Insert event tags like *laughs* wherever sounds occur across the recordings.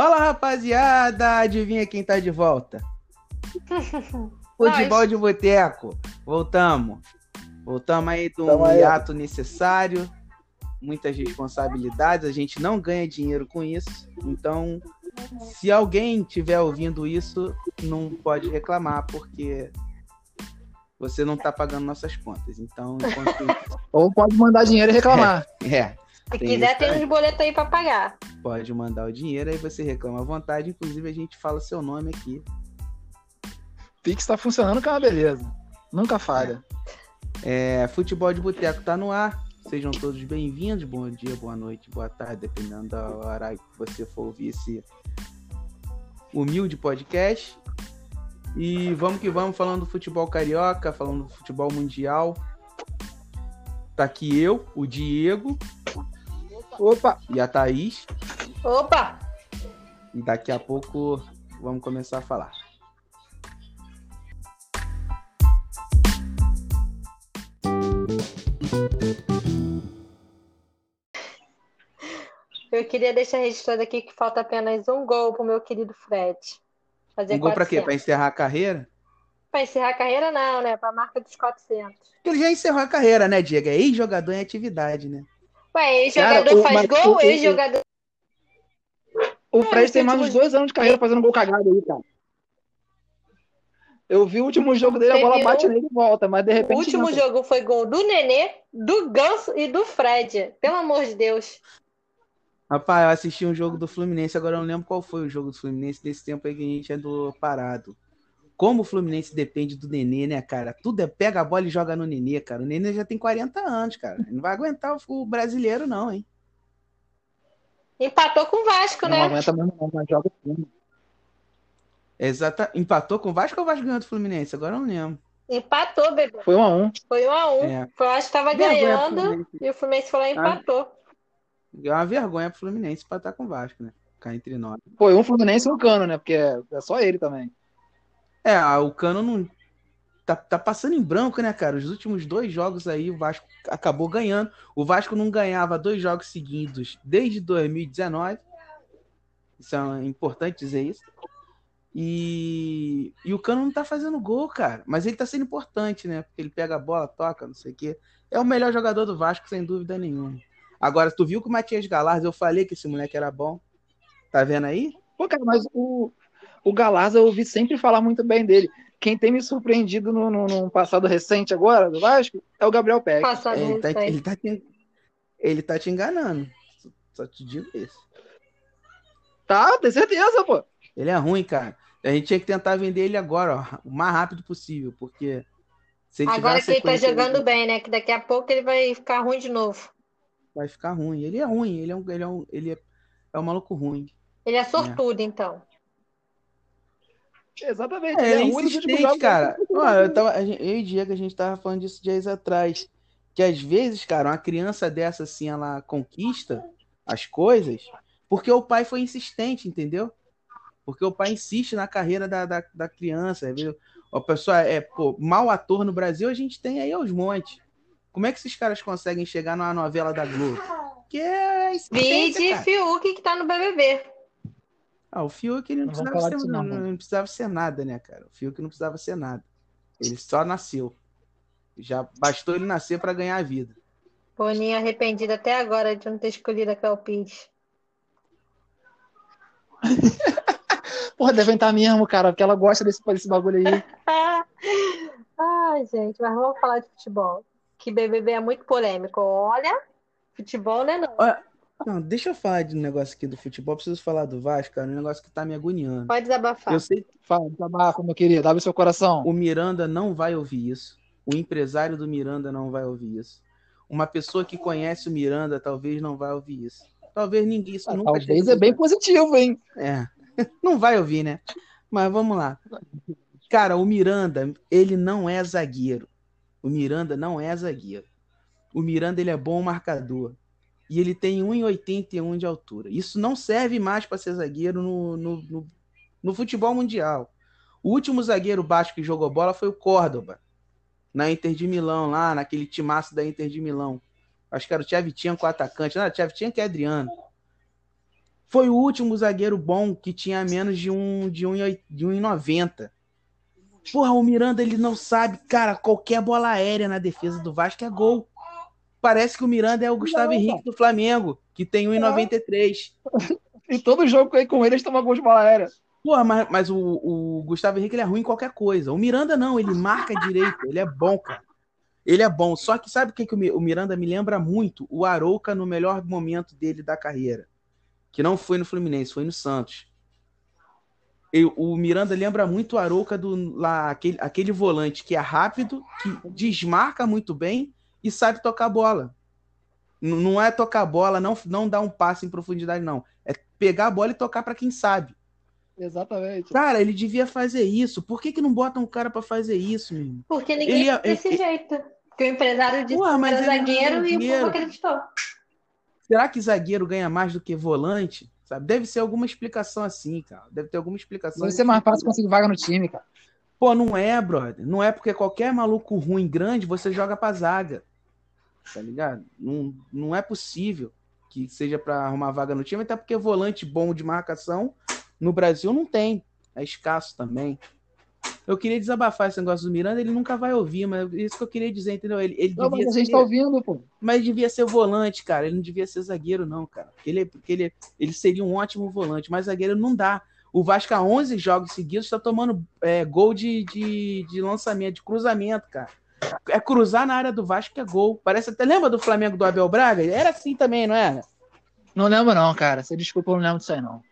Fala rapaziada, adivinha quem tá de volta? *laughs* Futebol de boteco. Voltamos. Voltamos aí do aí. hiato necessário. Muitas responsabilidades, a gente não ganha dinheiro com isso. Então, se alguém tiver ouvindo isso, não pode reclamar, porque você não tá pagando nossas contas. Então, enquanto *laughs* Ou pode mandar dinheiro e reclamar. é, Se Tem quiser, isso tem uns boletos aí pra pagar. Pode mandar o dinheiro, aí você reclama à vontade. Inclusive, a gente fala seu nome aqui. Pix tá funcionando, que é uma beleza. Nunca falha. É, Futebol de Boteco tá no ar. Sejam todos bem-vindos. Bom dia, boa noite, boa tarde, dependendo da hora que você for ouvir esse humilde podcast. E vamos que vamos falando do futebol carioca, falando do futebol mundial. Tá aqui eu, o Diego Opa! e a Thaís. Opa! Daqui a pouco vamos começar a falar. Eu queria deixar registrado aqui que falta apenas um gol pro meu querido Fred. Fazer Um gol pra quê? 400. Pra encerrar a carreira? Pra encerrar a carreira, não, né? Pra marca dos 400. Porque ele já encerrou a carreira, né, Diego? É ex-jogador em atividade, né? Ué, ex-jogador faz mas gol, ex-jogador. O É, Fred tem mais uns último- dois anos de carreira fazendo gol cagado aí, cara. Eu vi o último jogo dele, a bola bate nele e volta, mas de O repente. último entra. jogo foi gol do Nenê, do Ganso e do Fred. Pelo amor de Deus. Rapaz, eu assisti um jogo do Fluminense, agora eu não lembro qual foi o jogo do Fluminense desse tempo aí que a gente andou parado. Como o Fluminense depende do Nenê, né, cara? Tudo é pega a bola e joga no Nenê, cara. O Nenê já tem 40 anos, cara. Não vai aguentar o- o brasileiro, não, hein? Empatou com o Vasco, Não né? aguenta mesmo, não, mas joga sim. Exata... Empatou com o Vasco ou o Vasco ganhou do Fluminense? Agora eu não lembro. Empatou, bebê. Foi um a um. Foi um a um. É. Foi, acho que tava Vergonha ganhando e o Fluminense foi lá e empatou. É uma vergonha pro Fluminense empatar com o Vasco, né? Cá entre nós. Foi um Fluminense e um cano, né? Porque é, é só ele também. É, ah, o Cano não. Tá, tá passando em branco, né, cara? Os últimos dois jogos aí, o Vasco acabou ganhando. O Vasco não ganhava dois jogos seguidos desde 2019. Isso é importante dizer isso. E, e o Cano não tá fazendo gol, cara. Mas ele tá sendo importante, né? Porque ele pega a bola, toca, não sei o quê. É o melhor jogador do Vasco, sem dúvida nenhuma. Agora, tu viu que o Matias Galarza, eu falei que esse moleque era bom. Tá vendo aí? Pô, cara, mas o, o Galarza eu ouvi sempre falar muito bem dele. Quem tem me surpreendido no, no, no passado recente agora, do Vasco, é o Gabriel Peck. Passado Ele tá, ele, tá te, ele tá te enganando. Só te digo isso. Tá, tem certeza, pô. Ele é ruim, cara. A gente tinha que tentar vender ele agora, ó, o mais rápido possível, porque se ele tiver Agora que ele tá jogando bem, né? Que daqui a pouco ele vai ficar ruim de novo. vai ficar ruim. Ele é ruim, ele é um, ele é um, ele é, é um maluco ruim. Ele é sortudo, então. Exatamente. É, é insistente, cara. Ó, eu, tava, a gente- eu e o Diego, a gente tava falando disso dias atrás. Que às vezes, cara, uma criança dessa assim, ela conquista as coisas porque o pai foi insistente, entendeu? Porque o pai insiste na carreira da, da, da criança. Viu? A pessoa é, pô, mau ator no Brasil, a gente tem aí aos montes. Como é que esses caras conseguem chegar numa novela da Globo? Que é Vide cara. Fiuk que tá no BBB. Ah, o Fiuk ele não, Não precisava ser, não, não, precisava ser nada, né, cara? O Fiuk não precisava ser nada. Ele só nasceu. Já bastou ele nascer pra ganhar a vida. Boninho arrependido até agora de não ter escolhido a Pires. *laughs* Porra, devem estar mesmo, cara, porque ela gosta desse, desse bagulho aí. *laughs* Ai, gente, mas vamos falar de futebol. Que BBB é muito polêmico. Olha, futebol não é não. Deixa eu falar de um negócio aqui do futebol. Preciso falar do Vasco, cara. Um negócio que tá me agoniando. Pode desabafar. Eu sei Fala, desabafa, meu querido, abre seu coração. o Miranda não vai ouvir isso. O empresário do Miranda não vai ouvir isso. Uma pessoa que conhece o Miranda talvez não vai ouvir isso. Talvez ninguém. Isso Ah, nunca Talvez é bem positivo, hein? É. *laughs* Não vai ouvir, né? Mas vamos lá. Cara, o Miranda, ele não é zagueiro. O Miranda não é zagueiro. O Miranda, ele é bom marcador. E ele tem 1,81 de altura. Isso não serve mais para ser zagueiro no, no, no, no futebol mundial. O último zagueiro baixo que jogou bola foi o Córdoba. Na Inter de Milão, lá, naquele timaço da Inter de Milão. Acho que era o Tchevchenko com o atacante. Não, o Tchevchenko é Adriano. Foi o último zagueiro bom que tinha menos de um de um, de um 90. Porra, o Miranda ele não sabe, cara, qualquer bola aérea na defesa do Vasco é gol. Parece que o Miranda é o Gustavo não, Henrique do Flamengo, que tem 1,93. *laughs* E todo jogo com ele, eles tomam gol de bola aérea. Porra, mas, mas o, o, Gustavo Henrique ele é ruim em qualquer coisa. O Miranda não, ele marca direito, ele é bom, cara. Ele é bom. Só que sabe o que, que o Miranda me lembra muito? O Arouca no melhor momento dele da carreira. Que não foi no Fluminense, foi no Santos. E, o Miranda lembra muito o Arouca do lá, aquele, aquele volante que é rápido, que desmarca muito bem e sabe tocar bola. Não é tocar bola, não, não dar um passe em profundidade, não. É pegar a bola e tocar para quem sabe. Exatamente. Cara, ele devia fazer isso. Por que, que não botam um cara para fazer isso, menino? Porque ninguém ele, é desse ele, jeito. Porque o empresário disse Porra, que era zagueiro e o povo acreditou. Será que zagueiro ganha mais do que volante? Sabe? Deve ser alguma explicação assim, cara. Deve ter alguma explicação. Deve ser mais fácil conseguir vaga no time, cara. Pô, não é, brother. Não é porque qualquer maluco ruim grande você joga pra zaga. Tá ligado? Não, não é possível que seja para arrumar vaga no time, até porque volante bom de marcação no Brasil não tem. É escasso também. Eu queria desabafar esse negócio do Miranda, ele nunca vai ouvir, mas é isso que eu queria dizer, entendeu? Ele, ele não, devia mas a gente ser... tá ouvindo, pô. Mas ele devia ser volante, cara. Ele não devia ser zagueiro, não, cara. Porque ele, porque ele, ele seria um ótimo volante, mas zagueiro não dá. O Vasco, há 11 jogos seguidos, está tomando é, gol de, de, de lançamento, de cruzamento, cara. É cruzar na área do Vasco que é gol. Parece até. Lembra do Flamengo do Abel Braga? Era assim também, não era? Não lembro, não, cara. Você desculpa, eu não lembro disso aí, não.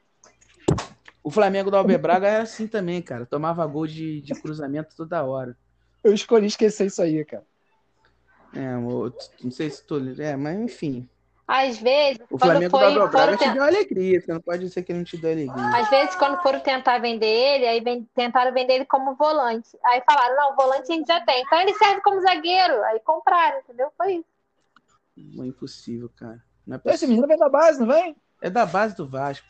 O Flamengo do Albert Braga era assim também, cara. Tomava gol de, de cruzamento toda hora. Eu escolhi esquecer isso aí, cara. É, não sei se tô. É, mas enfim. Às vezes. O Flamengo foi, do Abel Braga te deu alegria. Você não pode dizer que ele não te deu alegria. Às vezes, quando foram tentar vender ele, aí vem, tentaram vender ele como volante. Aí falaram: não, volante a gente já tem. Então ele serve como zagueiro. Aí compraram, entendeu? Foi isso. Não é impossível, cara. Não é possível. Esse menino vem da base, não vem? É da base do Vasco.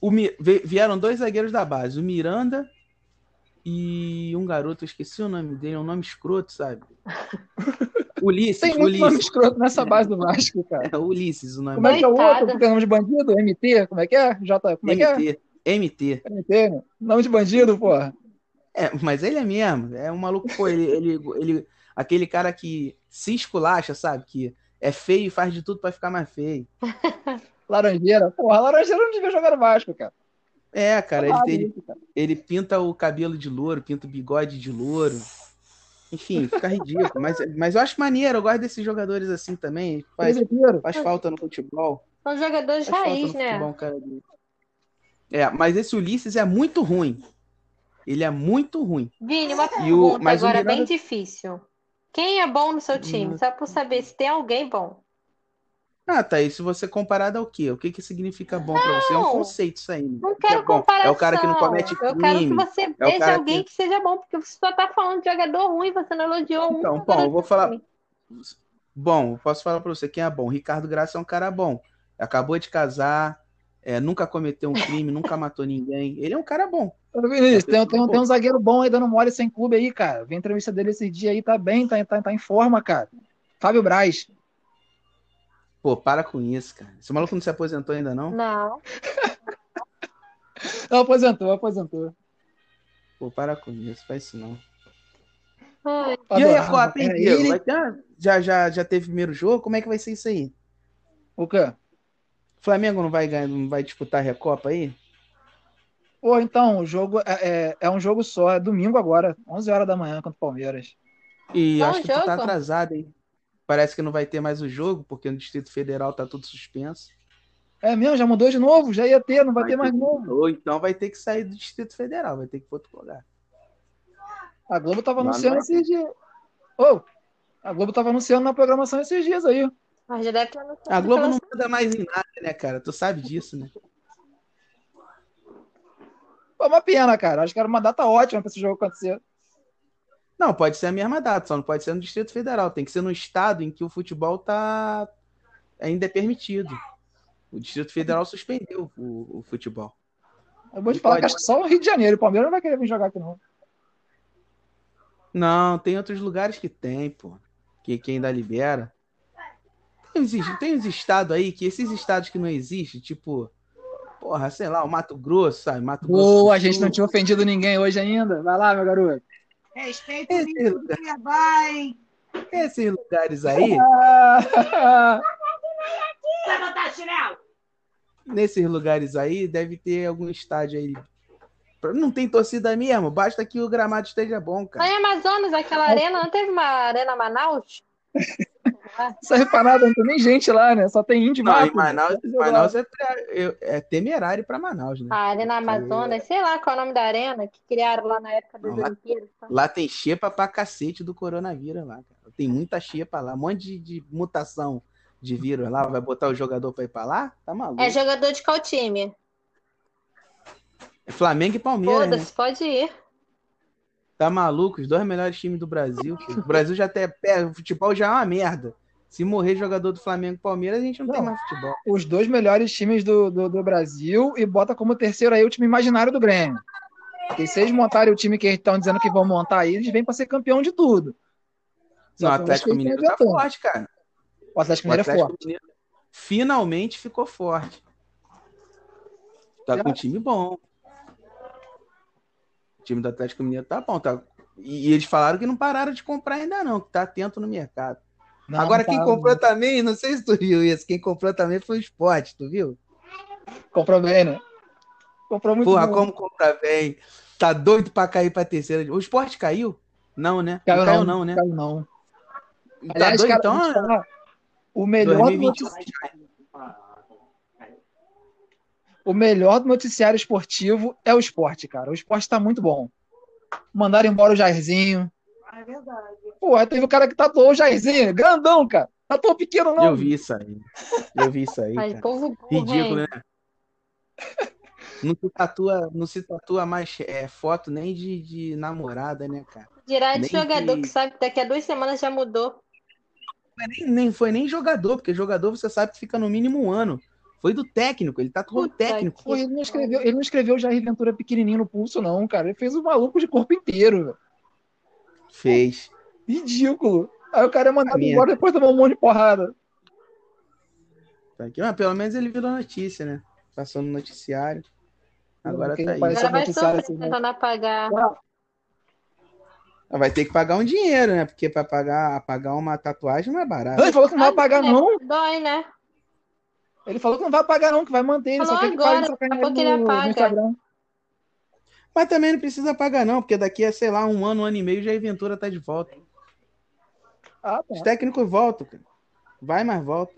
O, vieram dois zagueiros da base, o Miranda e um garoto, eu esqueci o nome dele, é um nome escroto, sabe? *laughs* Ulisses. Tem muito Ulisses. nome escroto nessa base do Vasco, *laughs* cara. É, Ulisses, o nome Como é que é o outro? Tem nome de bandido? MT? Como é que é? J... Como é MT. que é? MT. MT, né? Nome de bandido, porra. É, mas ele é mesmo. É um maluco, pô, ele, ele, ele. Aquele cara que se esculacha, sabe? Que é feio e faz de tudo para ficar mais feio. *laughs* Laranjeira. Porra, Laranjeira não devia jogar no Vasco, cara. É, cara, ele, ele, ele, pinta o cabelo de louro, pinta o bigode de louro. Enfim, fica ridículo. mas, mas eu acho maneiro, eu gosto desses jogadores assim também. Faz, faz falta no futebol. São jogadores faz raiz, né? Futebol, é, mas esse Ulisses é muito ruim. Ele é muito ruim. Vini, uma pergunta o, mas agora Miranda... bem difícil. Quem é bom no seu time? Hum. Só para saber se tem alguém bom. Ah, tá. E se você comparar ao quê? O que, que significa bom para você? É um conceito isso aí. Né? Não quero é comparação. É o cara que não comete crime. Eu quero que você é veja alguém que... que... seja bom, porque você só tá falando de jogador ruim, você não elogiou então, um. Então, bom, eu vou falar. Bom, posso falar para você quem é bom. Ricardo Graça é um cara bom. Acabou de casar, é, nunca cometeu um crime, *laughs* nunca matou ninguém. Ele é um cara bom. Vinícius, tem, tem, tem, um zagueiro bom aí dando mole sem clube aí, cara. Vem entrevista dele esse dia aí, tá bem, tá, tá, tá em forma, cara. Fábio Braz. Pô, para com isso, cara. Esse maluco não se aposentou ainda, não? Não. não, aposentou, aposentou. Pô, para com isso, faz isso não. Ai. E aí, hein, Diego? Vai ter... já, já, já teve primeiro jogo? Como é que vai ser isso aí? O quê? Flamengo não vai, ganhar, não vai disputar a Recopa aí? Pô, então, o jogo é, é, é, um jogo só, é domingo agora, 11 horas da manhã contra o Palmeiras. E Bom acho que jogo. tu tá atrasado, hein? Parece que não vai ter mais o jogo, porque no Distrito Federal tá tudo suspenso. É mesmo? Já mudou de novo? Já ia ter, não vai, vai ter mais novo. Ou então vai ter que sair do Distrito Federal, vai ter que ir para outro lugar. A Globo tava Lá anunciando esses dias. Oh, a Globo tava anunciando na programação esses dias aí. Mas já deve ter A Globo não manda mais em nada, né, cara? Tu sabe disso, né? Foi uma pena, cara. Acho que era uma data ótima para esse jogo acontecer. Não, pode ser a mesma data, só não pode ser no Distrito Federal. Tem que ser no estado em que o futebol tá ainda é permitido. O Distrito Federal suspendeu o, o futebol. Eu vou te falar pode... que acho que só o Rio de Janeiro. O Palmeiras não vai querer vir jogar aqui, não. Não, tem outros lugares que tem, pô. Que, que ainda libera. Tem uns, tem uns estados aí que esses estados que não existem, tipo porra, sei lá, o Mato Grosso, sabe? Mato Grosso. Boa, a gente não tinha ofendido ninguém hoje ainda. Vai lá, meu garoto. Respeita o Cuiabá, hein? Esses lugares aí. Vai botar chinelo? Nesses lugares aí, deve ter algum estádio aí. Não tem torcida mesmo, basta que o gramado esteja bom, cara. Lá em Amazonas, aquela arena, não teve uma arena Manaus? *laughs* Serve pra nada, não tem nem gente lá, né? Só tem índio Não, em Manaus, Manaus é, é, é, temerário pra Manaus, né? A Arena Amazonas, sei lá qual é o nome da arena que criaram lá na época das Não, lá- Olimpíadas. Lá tem xepa pra cacete do coronavírus lá, cara. Tem muita xepa lá, um monte de, de mutação de vírus lá. Vai botar o jogador pra ir pra lá? Tá maluco. É jogador de qual time? É Flamengo e Palmeiras, né? Foda-se, pode ir. Tá maluco? Os dois melhores times do Brasil. O Brasil já até. O futebol já é uma merda. Se morrer jogador do Flamengo e Palmeiras, a gente não, tem Não. mais futebol. Os dois melhores times do, do, do Brasil e bota como terceiro aí o time imaginário do Grêmio. Porque se eles montarem o time que eles estão dizendo que vão montar aí, eles vêm pra ser campeão de tudo. Só Não, o Atlético Mineiro estão tá forte, cara. O Atlético O Mineiro é forte. Mineiro finalmente ficou forte. Tá É. com um time bom. O time do Atlético Mineiro tá bom. Tá... E, e eles falaram que não pararam de comprar ainda não, que tá atento no mercado. Não, Agora, não quem comprou também, não sei se tu viu isso, quem comprou também foi o esporte, tu viu? Comprou bem, né? Comprou muito Porra, bom. como comprar bem. Tá doido pra cair pra terceira. O esporte caiu? Não, né? Caiu não caiu, não, não, né? Caiu não. Tá Aliás, doido, cara, então? falar, o melhor do 2021 notici- o melhor do noticiário esportivo é o esporte, cara. O esporte tá muito bom. Mandaram embora o Jairzinho. É verdade. Pô, aí teve o cara que tatuou o Jairzinho, grandão, cara. Tatuou pequeno, não. Eu vi isso aí. Eu vi isso aí, cara. povo burro, Ridículo, hein? né? Não se tatua, não se tatua mais é, foto nem de, de namorada, né, cara? Dirá de Nem jogador que- que sabe que daqui a duas semanas já mudou. Nem, nem foi nem jogador, porque jogador você sabe que fica no mínimo um ano. Foi do técnico, ele tatuou o técnico. que Pô, ele não escreveu, ele não escreveu Jair Ventura pequenininho no pulso, não, cara. Ele fez o maluco de corpo inteiro, velho. Fez. Ridículo. Aí o cara é mandado Minha. embora depois de tomar um monte de porrada. Tá aqui. Mas pelo menos ele virou notícia, né? Passou no noticiário. Agora Quem tá aí. Agora vai sofrer assim, né? tentando apagar. Vai ter que pagar um dinheiro, né? Porque pra pagar, pagar uma tatuagem não é barato. Ele falou que não vai pagar, né? não. Dói, né? Ele falou que não vai pagar, não, que vai manter. Ele só Falou que agora, daqui a pouco ele no, no apaga. Instagram. Mas também não precisa pagar, não, porque daqui a, sei lá, um ano, um ano e meio, já a Ventura tá de volta. Ah, tá. Os técnicos voltam, cara. Vai, mas volta.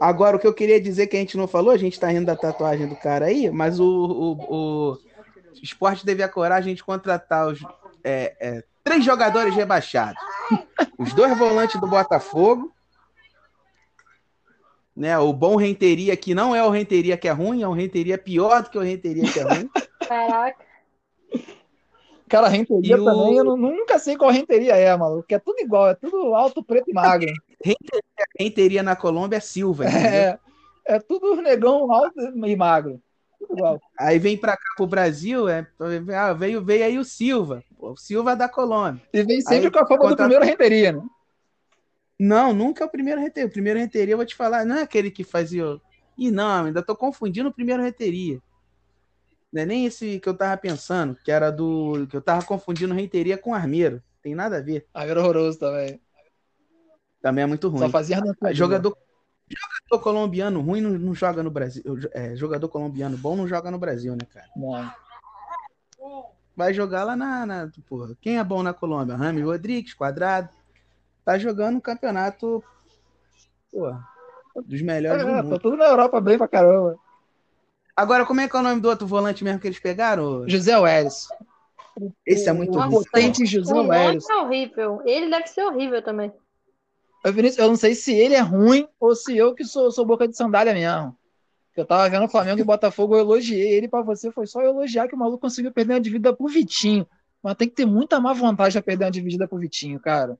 Agora, o que eu queria dizer que a gente não falou, a gente tá rindo da tatuagem do cara aí, mas o, o, o esporte teve a coragem de contratar os é, é, três jogadores rebaixados. Os dois volantes do Botafogo. Né, o bom Renteria, que não é o Renteria que é ruim, é um Renteria pior do que o Renteria que é ruim. Caraca. Cara, renteria E o- também, eu nu- nunca sei qual renteria é, maluco. Que é tudo igual, é tudo alto, preto e magro. Renteria na Colômbia é Silva. É, é tudo negão alto e magro. Tudo igual. Aí vem pra cá pro Brasil, é, ah, veio, veio aí o Silva, o Silva da Colômbia. E vem sempre Aí, com a fama do contra- primeiro renteria, né? Não, nunca é o primeiro reteria. O primeiro reteria, eu vou te falar, não é aquele que fazia. o- Ih, não, ainda tô confundindo o primeiro reteria. Não é nem esse que eu tava pensando, que era do. que eu tava confundindo renteria com armeiro. Tem nada a ver. Era horroroso também. Também é muito ruim. Só fazia Jogador, jogador colombiano ruim não, não joga no Brasil. É, jogador colombiano bom não joga no Brasil, né, cara? Não. vai jogar lá na, na- porra, quem é bom na Colômbia? Rami Rodrigues, Quadrado. Tá jogando um campeonato, porra, dos melhores do É, mundo. tá tudo na Europa bem pra caramba. Agora, como é que é o nome do outro volante mesmo que eles pegaram? José Welles. Esse é muito o ruim. potente José O Welles. É horrível. Ele deve ser horrível também. Eu, Vinícius, eu não sei se ele é ruim ou se eu que sou, sou boca de sandália mesmo. Eu tava vendo o Flamengo e Botafogo, eu elogiei ele pra você. Foi só eu elogiar que o maluco conseguiu perder uma dividida pro Vitinho. Mas tem que ter muita má vontade pra perder uma dividida pro Vitinho, cara.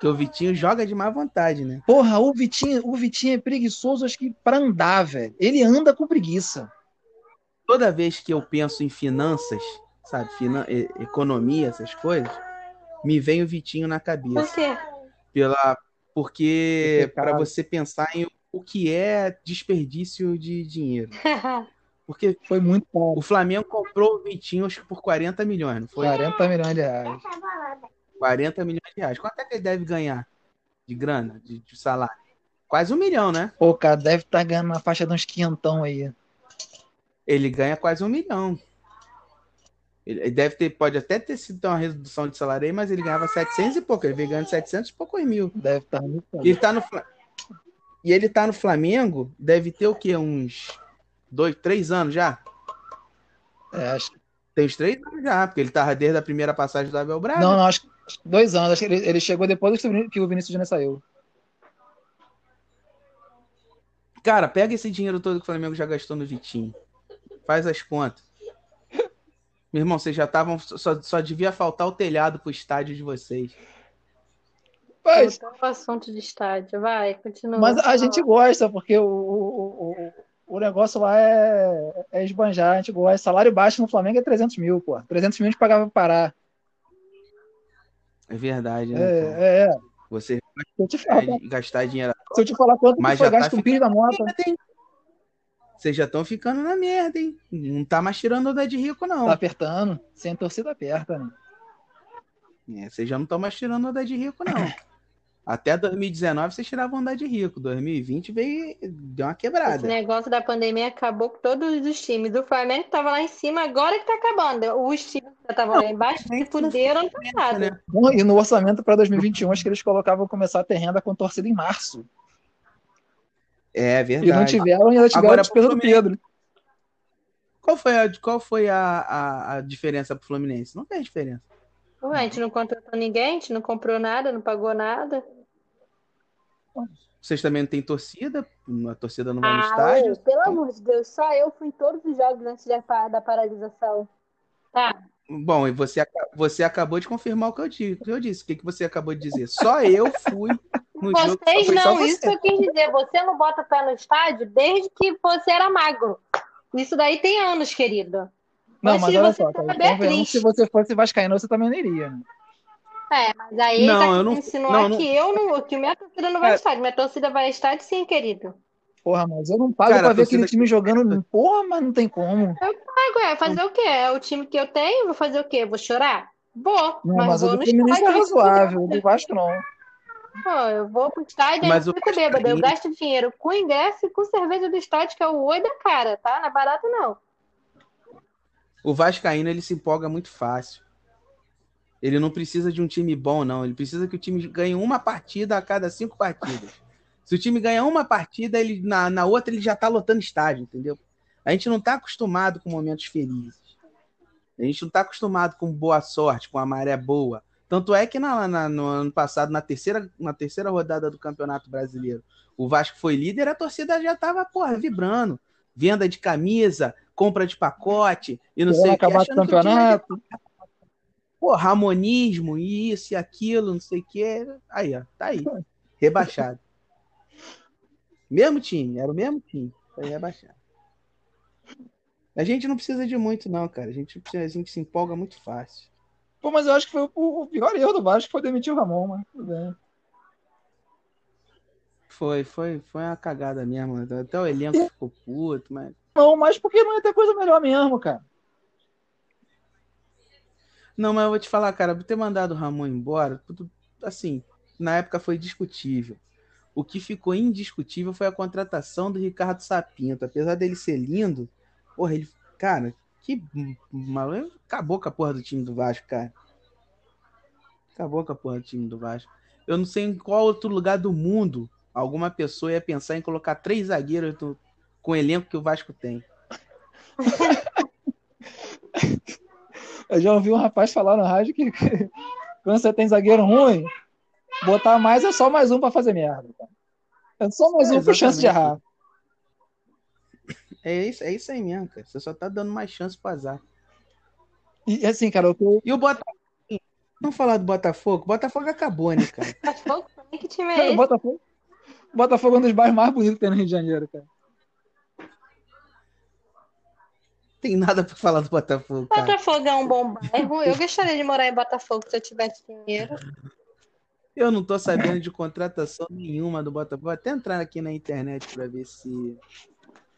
Porque o Vitinho joga de má vontade, né? Porra, o Vitinho, o Vitinho é preguiçoso, acho que pra andar, velho. Ele anda com preguiça. Toda vez que eu penso em finanças, sabe, finan economia, essas coisas, me vem o Vitinho na Por cabeça. quê? Pela, porque para você pensar em o que é desperdício de dinheiro. *laughs* Porque Foi muito caro. o Flamengo comprou o Vitinho acho que por 40 milhões, não foi? 40 milhões de reais. 40 milhões de reais. Quanto é que ele deve ganhar de grana, de, de salário? Quase um milhão, né? Pô, cara, deve estar ganhando na faixa de uns quinhentão aí. Ele ganha quase um milhão. Ele deve ter, pode até ter sido uma redução de salário aí, mas ele ganhava 700 e pouco. Ele veio ganhando 700 e poucos mil. Deve estar muito caro. E ele tá no E ele tá no Flamengo, deve ter o quê? Uns dois, três anos já? É, acho... Tem uns três anos já, porque ele tava desde a primeira passagem do Abel Braga. Não, não, acho que dois anos. Acho que ele, ele chegou depois que o Vinícius Júnior saiu. Cara, pega esse dinheiro todo que o Flamengo já gastou no Vitinho. Faz as contas. Meu irmão, vocês já estavam. Só, só devia faltar o telhado pro estádio de vocês. Mas, ao assunto de estádio. Vai, continua. mas a gente gosta, porque o, o, o, o negócio lá é, é esbanjar. A gente gosta. Salário baixo no Flamengo é 300 mil, pô. 300 mil a gente pagava pra parar. É verdade, né? É, é, é. Você te falar, vai gastar dinheiro. se eu te falar quanto Mas que foi tá gasto com o Pires da Mota. Vocês já estão ficando na merda, hein? Não tá mais tirando onda de rico, não. Tá apertando. Sem torcida aperta, né? É, vocês já não estão mais tirando onda de rico, não. *coughs* Até 2019 vocês tiravam onda de rico. 2020 veio deu uma Esse quebrada. negócio da pandemia acabou com todos os times. O Flamengo tava lá em cima, agora que tá acabando. Os times estavam lá embaixo se fuderam ano passado. né? E no orçamento para 2021, acho que eles colocavam começar a ter renda com torcida em março. É E não verdade. tiveram, e ainda tiveram Agora, despesa do Pedro. Qual foi, a, qual foi a, a, a diferença pro Fluminense? Não tem diferença. Ué, a gente não contratou ninguém, a gente não comprou nada, não pagou nada. Vocês também não têm torcida, a torcida não vai no Ah, estádio. ô, pelo amor de Deus, só eu fui em todos os jogos antes da, da paralisação. Tá. Bom, e você, você acabou de confirmar o que eu, di- o que eu disse. O que, que você acabou de dizer? Só eu fui no jogo. Vocês foi só não, isso que eu quis dizer. Você não bota o pé no estádio desde que você era magro. Isso daí tem anos, querido. Não, Mas mas se olha você só, for cara, se você fosse vascaíno, você também não iria. né? É, mas aí Não, tá eu não- insinuar não, não- que eu não, que minha torcida não vai É. ao estádio. Minha torcida vai ao estádio sim, querido. Porra, mas eu não pago Cara, pra ver aquele time jogando. Porra, mas não tem como. Agora, fazer o quê? É o time que eu tenho, vou fazer o quê? Vou chorar? Vou, Não, mas mas o vou do no Fluminense é razoável, o do Vasco não. Pô, eu vou pro estádio e Mas o fico bêbada. Eu gasto dinheiro com ingresso e com cerveja do estádio, que é o oi da cara, tá? Não é barato, não. O Vascaíno ele se empolga muito fácil. Ele não precisa de um time bom, não. Ele precisa que o time ganhe uma partida a cada cinco partidas. Se o time ganha uma partida, ele na, na outra ele já tá lotando estádio, entendeu? A gente não tá acostumado com momentos felizes. A gente não tá acostumado com boa sorte, com a maré boa. Tanto é que na- na- no ano passado, na terceira, na terceira rodada do Campeonato Brasileiro, o Vasco foi líder, a torcida já tava, porra, vibrando. Venda de camisa, compra de pacote e não Querendo sei o que. acabar o que campeonato. Pô, ramonismo, isso e aquilo, não sei o que. Aí, ó, tá aí. Rebaixado. Mesmo time, era o mesmo time. Foi rebaixado. A gente não precisa de muito, não, cara. A gente, a gente se empolga muito fácil. Pô, mas eu acho que foi o, o pior erro do Vasco foi demitir o Ramon, mas tudo bem. Foi, foi, foi uma cagada mesmo. Até o elenco ficou puto, mas. Não, mas porque não ia ter coisa melhor mesmo, cara. Não, mas eu vou te falar, cara, ter mandado o Ramon embora, tudo, assim, na época foi discutível. O que ficou indiscutível foi a contratação do Ricardo Sapinto. Apesar dele ser lindo, porra, ele, cara, que maluco, acabou com a porra do time do Vasco, cara. Acabou com a porra do time do Vasco. Eu não sei em qual outro lugar do mundo alguma pessoa ia pensar em colocar três zagueiros do- com o elenco que o Vasco tem. *laughs* Eu já ouvi um rapaz falar no rádio que, *laughs* quando você tem zagueiro ruim, botar mais é só mais um pra fazer merda. Cara. É só mais É, um com chance de exatamente. errar. É isso, é isso aí mesmo, cara. Você só tá dando mais chance pro azar. E assim, cara, eu tô, E o Botafogo? Vamos falar do Botafogo? Botafogo acabou, né, cara? *laughs* Botafogo também, que time é cara, esse? Botafogo, Botafogo é um dos bairros mais bonitos que tem no Rio de Janeiro, cara. Tem nada pra falar do Botafogo, cara. Botafogo é um bom bairro. Eu gostaria de morar em Botafogo se eu tivesse dinheiro. Eu não tô sabendo de contratação nenhuma do Botafogo. Vou até entrar aqui na internet para ver se.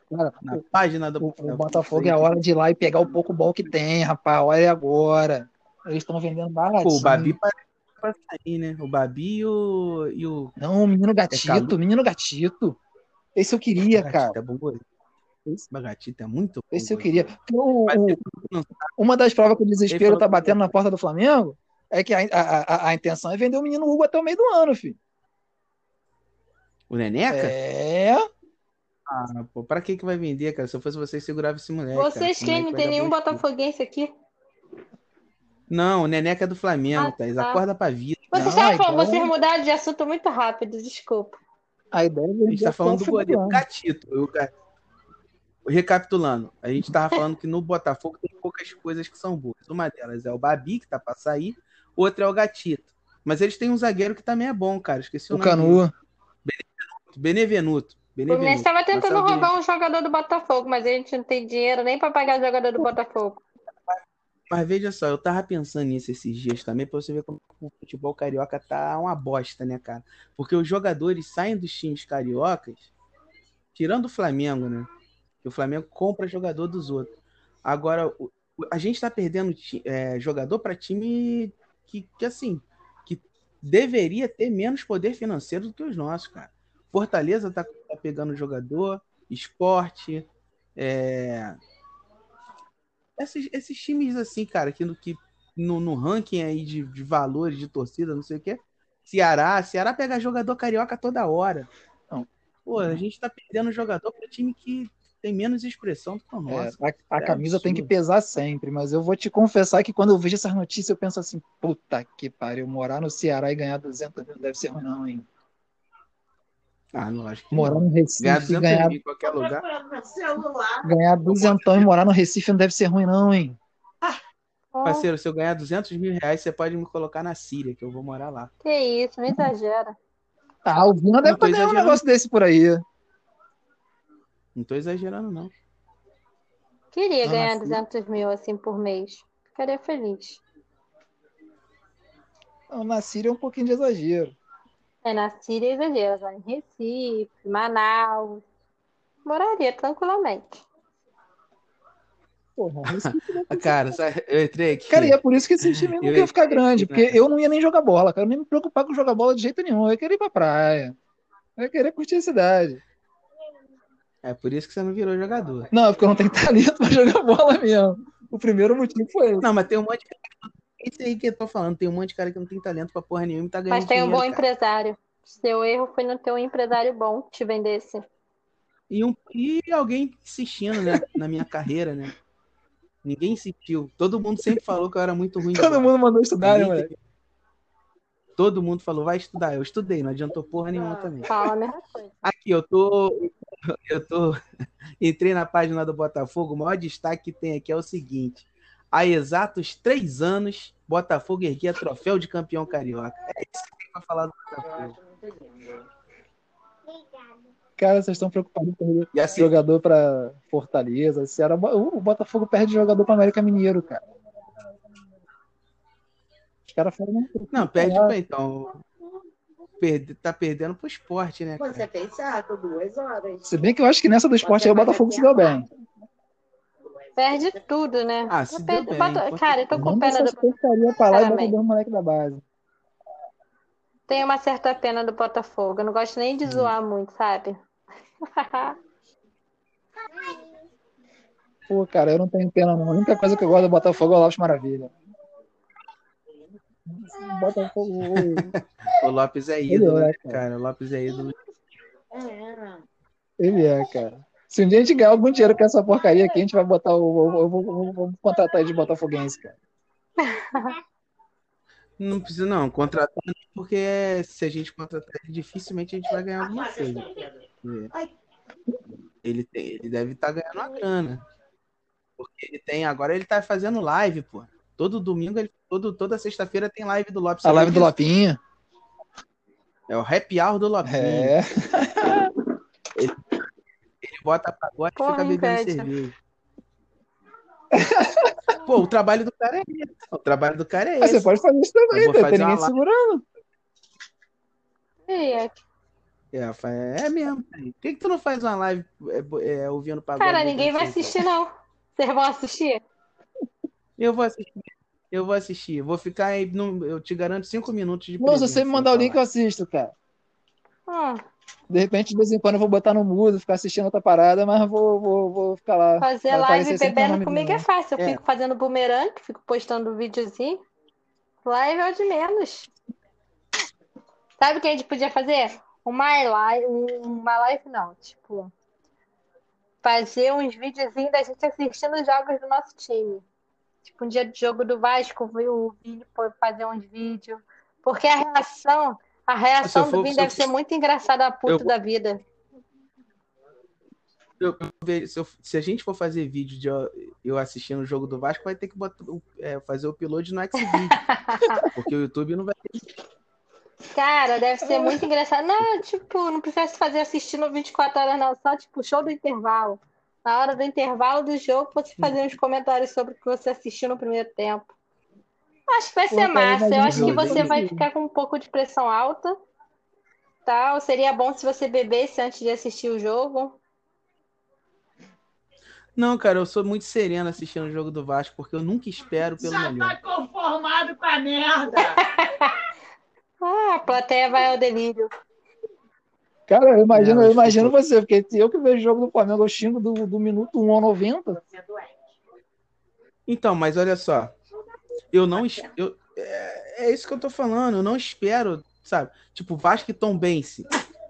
Cara, Na página do o, o Botafogo é a hora de ir lá e pegar o pouco bom que tem, rapaz. Olha agora. Eles estão vendendo baratinho. Pô, o Babi parece pra sair, né? O Babi e o. E o... Não, o menino Calu- gatito, menino gatito. Esse eu queria, Bagatita cara. é bom. Esse Bagatita é muito bom. Esse eu queria. O- o- uma das provas que o desespero tá batendo na porta do Flamengo é que a, a, a, intenção é vender o menino Hugo até o meio do ano, filho. O Neneca? É. Ah, pô, pra que que vai vender, cara? Se eu fosse você, segurava esse moleque. cara. Vocês Esse quem? Não tem nenhum botafoguense aqui? Não, o Neneca é do Flamengo, Ah, Thaís. tá. Acorda pra vida. Vocês Não, falando, então- vocês mudaram de assunto muito rápido, desculpa. A ideia é A gente tá falando do goleiro. Gatito. Eu, Recapitulando, a gente tava falando que no Botafogo tem poucas coisas que são boas. Uma delas é o Babi, que tá pra sair, outra é o Gatito. Mas eles têm um zagueiro que também é bom, cara. Esqueci o, O nome. dele. Canu. Benevenuto. O Fluminense Benevenuto. estava tentando Marcelo roubar um jogador do Botafogo, mas a gente não tem dinheiro nem para pagar o jogador do Botafogo. Mas veja só, eu tava pensando nisso esses dias também, pra você ver como o futebol carioca tá uma bosta, né, cara? Porque os jogadores saem dos times cariocas, tirando o Flamengo, né? Que o Flamengo compra jogador dos outros. Agora, a gente tá perdendo é, jogador pra time que, que, assim, que deveria ter menos poder financeiro do que os nossos, cara. Fortaleza tá, tá pegando jogador, esporte, é, esses, esses times assim, cara, que, no- que no, no ranking aí de, de valores de torcida, não sei o quê. Ceará, Ceará pega jogador carioca toda hora. Não. Pô, a gente tá perdendo jogador para time que tem menos expressão do que o É, nosso. a, a é camisa tem que absurdo. pesar sempre, mas eu vou te confessar que quando eu vejo essas notícias, eu penso assim, puta que pariu, morar no Ceará e ganhar 200 mil não deve ser ruim não, hein? Ah, não acho que Morar não. no Ganhar Recife e 200 ganhar, mil em qualquer lugar. ganhar duzentão e morar no Recife não deve ser ruim não, hein? Oh, Parceiro, se eu ganhar 200 mil reais, você pode me colocar na Síria, que eu vou morar lá. que isso, não exagera. Ah, o Vina deve ganhando um negócio desse por aí. Não tô exagerando, não. Queria Não, ganhar assim- 200 mil assim por mês. Ficaria feliz. Não, na Síria é um pouquinho de exagero. É, na Síria é exagero, agora em Recife, Manaus. Moraria tranquilamente. Porra, Ah, *laughs* Cara, sabe, eu entrei aqui. Cara, e é por isso que esse time não Eu ia ficar grande, né? porque eu não ia nem jogar bola, cara. Eu nem me preocupar com jogar bola de jeito nenhum. Eu ia querer ir pra praia. Eu ia querer curtir a cidade. É por isso que você não virou jogador. Não, é porque eu não tenho talento pra jogar bola mesmo. O primeiro motivo foi esse. Não, mas tem um monte de cara. Esse aí que eu tô falando, tem um monte de cara que não tem talento pra porra nenhuma e tá ganhando Mas tem um bom dinheiro, cara. empresário. Seu erro foi não ter um empresário bom que te vendesse. E, um, e alguém insistindo, né, na minha carreira, né? Ninguém insistiu. Todo mundo sempre falou que eu era muito ruim. *laughs* Todo mundo mandou estudar, né, moleque? teve- Todo mundo falou, vai estudar. Eu estudei, não adiantou porra nenhuma também. Fala a mesma coisa. Aqui, eu tô. *laughs* Eu tô. *laughs* Entrei na página do Botafogo. O maior destaque que tem aqui é o seguinte: há exatos três anos, Botafogo erguia troféu de campeão carioca. É isso que tem pra falar do Botafogo. Cara, vocês estão preocupados E assim, jogador pra Fortaleza. Ceará. O Botafogo perde jogador pra América Mineiro, cara. Os caras não, não, perde pra então. Perde, tá perdendo pro esporte, né? Você Cara? tem certo, duas horas. Se bem que eu acho que nessa do esporte aí o Botafogo se deu bem. Perde tudo, né? Ah, se Eu deu bem, Cara, eu tô com pena do. porcaria pra lá e bota dois moleque da base. Tenho uma certa pena do Botafogo. Eu não gosto nem Hum. de zoar muito, sabe? Pô, cara, eu não tenho pena não. A única coisa que eu gosto do Botafogo é o Lopes Maravilha. Botafogo. *laughs* O Lopes é ídolo, é, né, cara. cara? O Lopes é ídolo. É. Ele é, cara. Se um dia a gente ganhar algum dinheiro com essa porcaria aqui, a gente vai botar o. Eu vou, contratar ele de Botafoguense, cara. Não precisa, não, contratar, porque se a gente contratar ele, dificilmente a gente vai ganhar alguma coisa. É. Ele, tem, ele deve estar ganhando uma grana. Porque ele tem, agora ele tá fazendo live, pô. Todo domingo, ele, todo, toda sexta-feira tem live do Lopes. A Você live do viu Lopinho. É o happy hour do Lopinho. É. Ele bota pagode e fica bebendo inveja. cerveja. Pô, o trabalho do cara é esse. O trabalho do cara é Mas você esse. pode fazer isso também, né? fazer Tem ninguém uma segurando. E, É, fa- é mesmo. Por que, que tu não faz uma live é, é, ouvindo pagode? cara, ninguém vai Dancing, assistir, não. Vocês vão assistir? Eu vou assistir. Eu vou assistir. Vou ficar aí. No, eu te garanto cinco minutos de Não, se você me mandar o link, eu assisto, cara. Ah, De repente, de vez em quando, eu vou botar no mudo, ficar assistindo outra parada, mas vou, vou, vou ficar lá. fazer live bebendo comigo é fácil. Eu É. fico fazendo bumerangue, fico postando videozinho. Live é o de menos. Sabe o que a gente podia fazer? Uma live, uma live não, tipo, fazer uns videozinhos da gente assistindo os jogos do nosso time. Tipo, um dia de jogo do Vasco, o Vini fazer uns vídeos. Porque a reação, a reação do Vini se eu- deve ser muito engraçada, a puto eu- da vida. Eu- se, eu- se a gente for fazer vídeo de eu, eu assistindo o jogo do Vasco, vai ter que botar, é, fazer o upload no Xvideo. *laughs* porque o YouTube não vai ter. Cara, deve ser muito engraçado. Não, tipo, não precisa fazer assistindo 24 horas, não. Só, tipo, show do intervalo. Na hora do intervalo do jogo, você fazer uns comentários sobre o que você assistiu no primeiro tempo. Acho que vai ser massa. Eu acho que você vai ficar com um pouco de pressão alta. Tal. Seria bom se você bebesse antes de assistir o jogo. Não, cara, eu sou muito sereno assistindo o jogo do Vasco, porque eu nunca espero pelo Já melhor. tá conformado com a merda. *laughs* Ah, a plateia vai ao delírio. Cara, eu imagino, É, eu imagino pô, você, porque eu que vejo o jogo do Flamengo, eu xingo do, do minuto 1 ao 90. Você é doente. Então, mas olha só. Eu não. Eu, é, é isso que eu tô falando. Eu não espero, sabe? Tipo, Vasco e Tom Bense.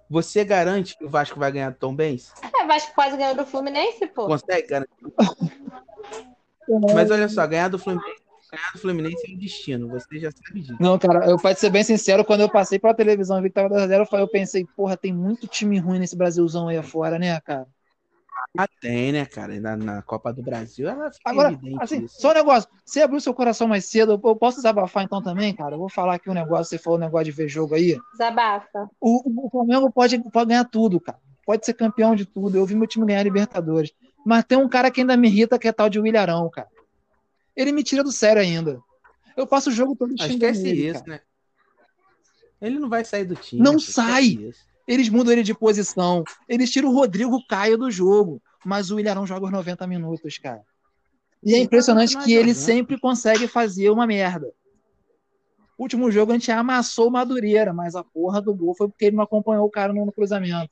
Você garante que o Vasco vai ganhar do Tom Bense? É, Vasco quase ganhou do Fluminense, pô. Consegue garantir? Mas olha só, ganhar do Fluminense, ganhar do Fluminense é um destino. Você já sabe disso. Não, cara, eu pode ser bem sincero, quando eu passei pela televisão e vi que tava 2x0, eu pensei, porra, tem muito time ruim nesse Brasilzão aí afora, né, cara? Ah, tem, né, cara? Na, na Copa do Brasil, ela fica Agora, evidente assim, isso. só um negócio, você abriu seu coração mais cedo, eu posso desabafar então também, cara? Eu vou falar aqui um negócio, você falou um negócio de ver jogo aí. Desabafa. O, o Flamengo pode, pode ganhar tudo, cara. Pode ser campeão de tudo. Eu vi meu time ganhar a Libertadores. Mas tem um cara que ainda me irrita, que é tal de Williarão, cara. Ele me tira do sério ainda. Eu passo o jogo todo Ah, xingando esquece ele, isso, cara. né? Ele não vai sair do time. Não sai. isso. Eles mudam ele de posição. Eles tiram o Rodrigo Caio do jogo. Mas o Williarão joga os 90 minutos, cara. E é impressionante que ele jogando. sempre consegue fazer uma merda. Último jogo a gente amassou o Madureira, mas a porra do gol foi porque ele não acompanhou o cara no cruzamento.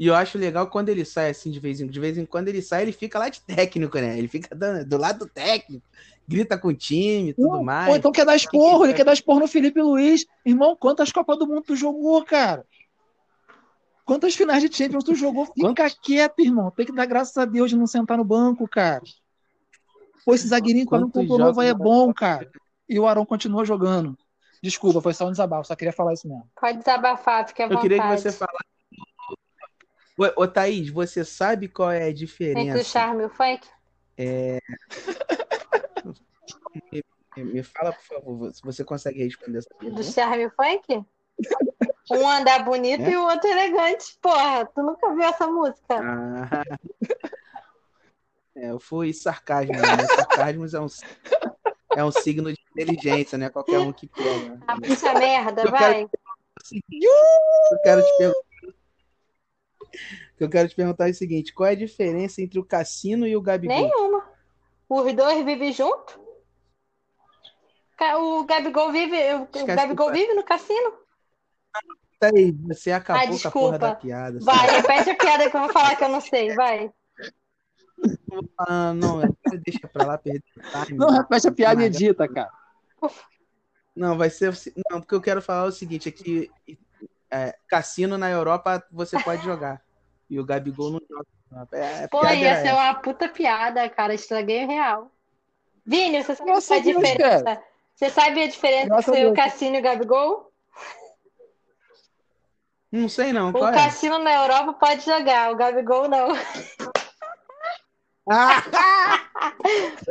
E eu acho legal quando ele sai assim de vez em de vez em quando ele sai, ele fica lá de técnico, né? Ele fica dando- do lado do técnico, grita com o time e tudo Não, mais. Ou então quer dar esporro, ele que- quer dar esporro no Felipe Luiz. Irmão, quantas Copas do Mundo tu jogou, cara? Quantas finais de Champions tu jogou? Fica quieto, irmão. Tem que dar graças a Deus de não sentar no banco, cara. Pô, esse zagueirinho que o Arão Quantos comprou novo aí é bom, cara. E o Arão continua jogando. Desculpa, foi só um desabafo, só queria falar isso mesmo. Pode desabafar, fique à Eu vontade. queria que você falasse. Ô, ô Thaís, você sabe qual é a Entre o diferença? charme e o funk? Me, me fala, por favor, se você consegue responder essa Do pergunta. charme e o funk? Um andar bonito É? e o outro elegante. Porra, tu nunca viu essa música? Ah. *laughs* É, eu fui sarcasmo, né? Sarcasmo é um, é um signo de inteligência, né? Qualquer um que pega. A puxa merda, Eu vai. Eu quero te perguntar. O *laughs* que eu quero te perguntar é o seguinte: qual é a diferença entre o Cassino e o Gabigol? Nenhuma. Os dois vivem junto? O Gabigol vive, o Gabigol do- vive no cassino? Aí, você acabou Ah, com a desculpa. porra da piada. Vai, sabe? repete a piada que eu vou falar que eu não sei, vai. Ah, não, deixa pra lá perder o time. Não, repete a piada e edita, cara. Não, vai ser. Não, porque eu quero falar o seguinte: é que é, cassino na Europa você pode jogar. E o Gabigol não joga. É, Pô, ia ser uma puta piada, cara. Estraguei o real. Vini, você sabe qual é a Deus, diferença? Você sabe a diferença Graças a entre o Deus. Cassino e o Gabigol? Não sei não. O Qual é? Cassino na Europa pode jogar, o Gabigol não. Ah,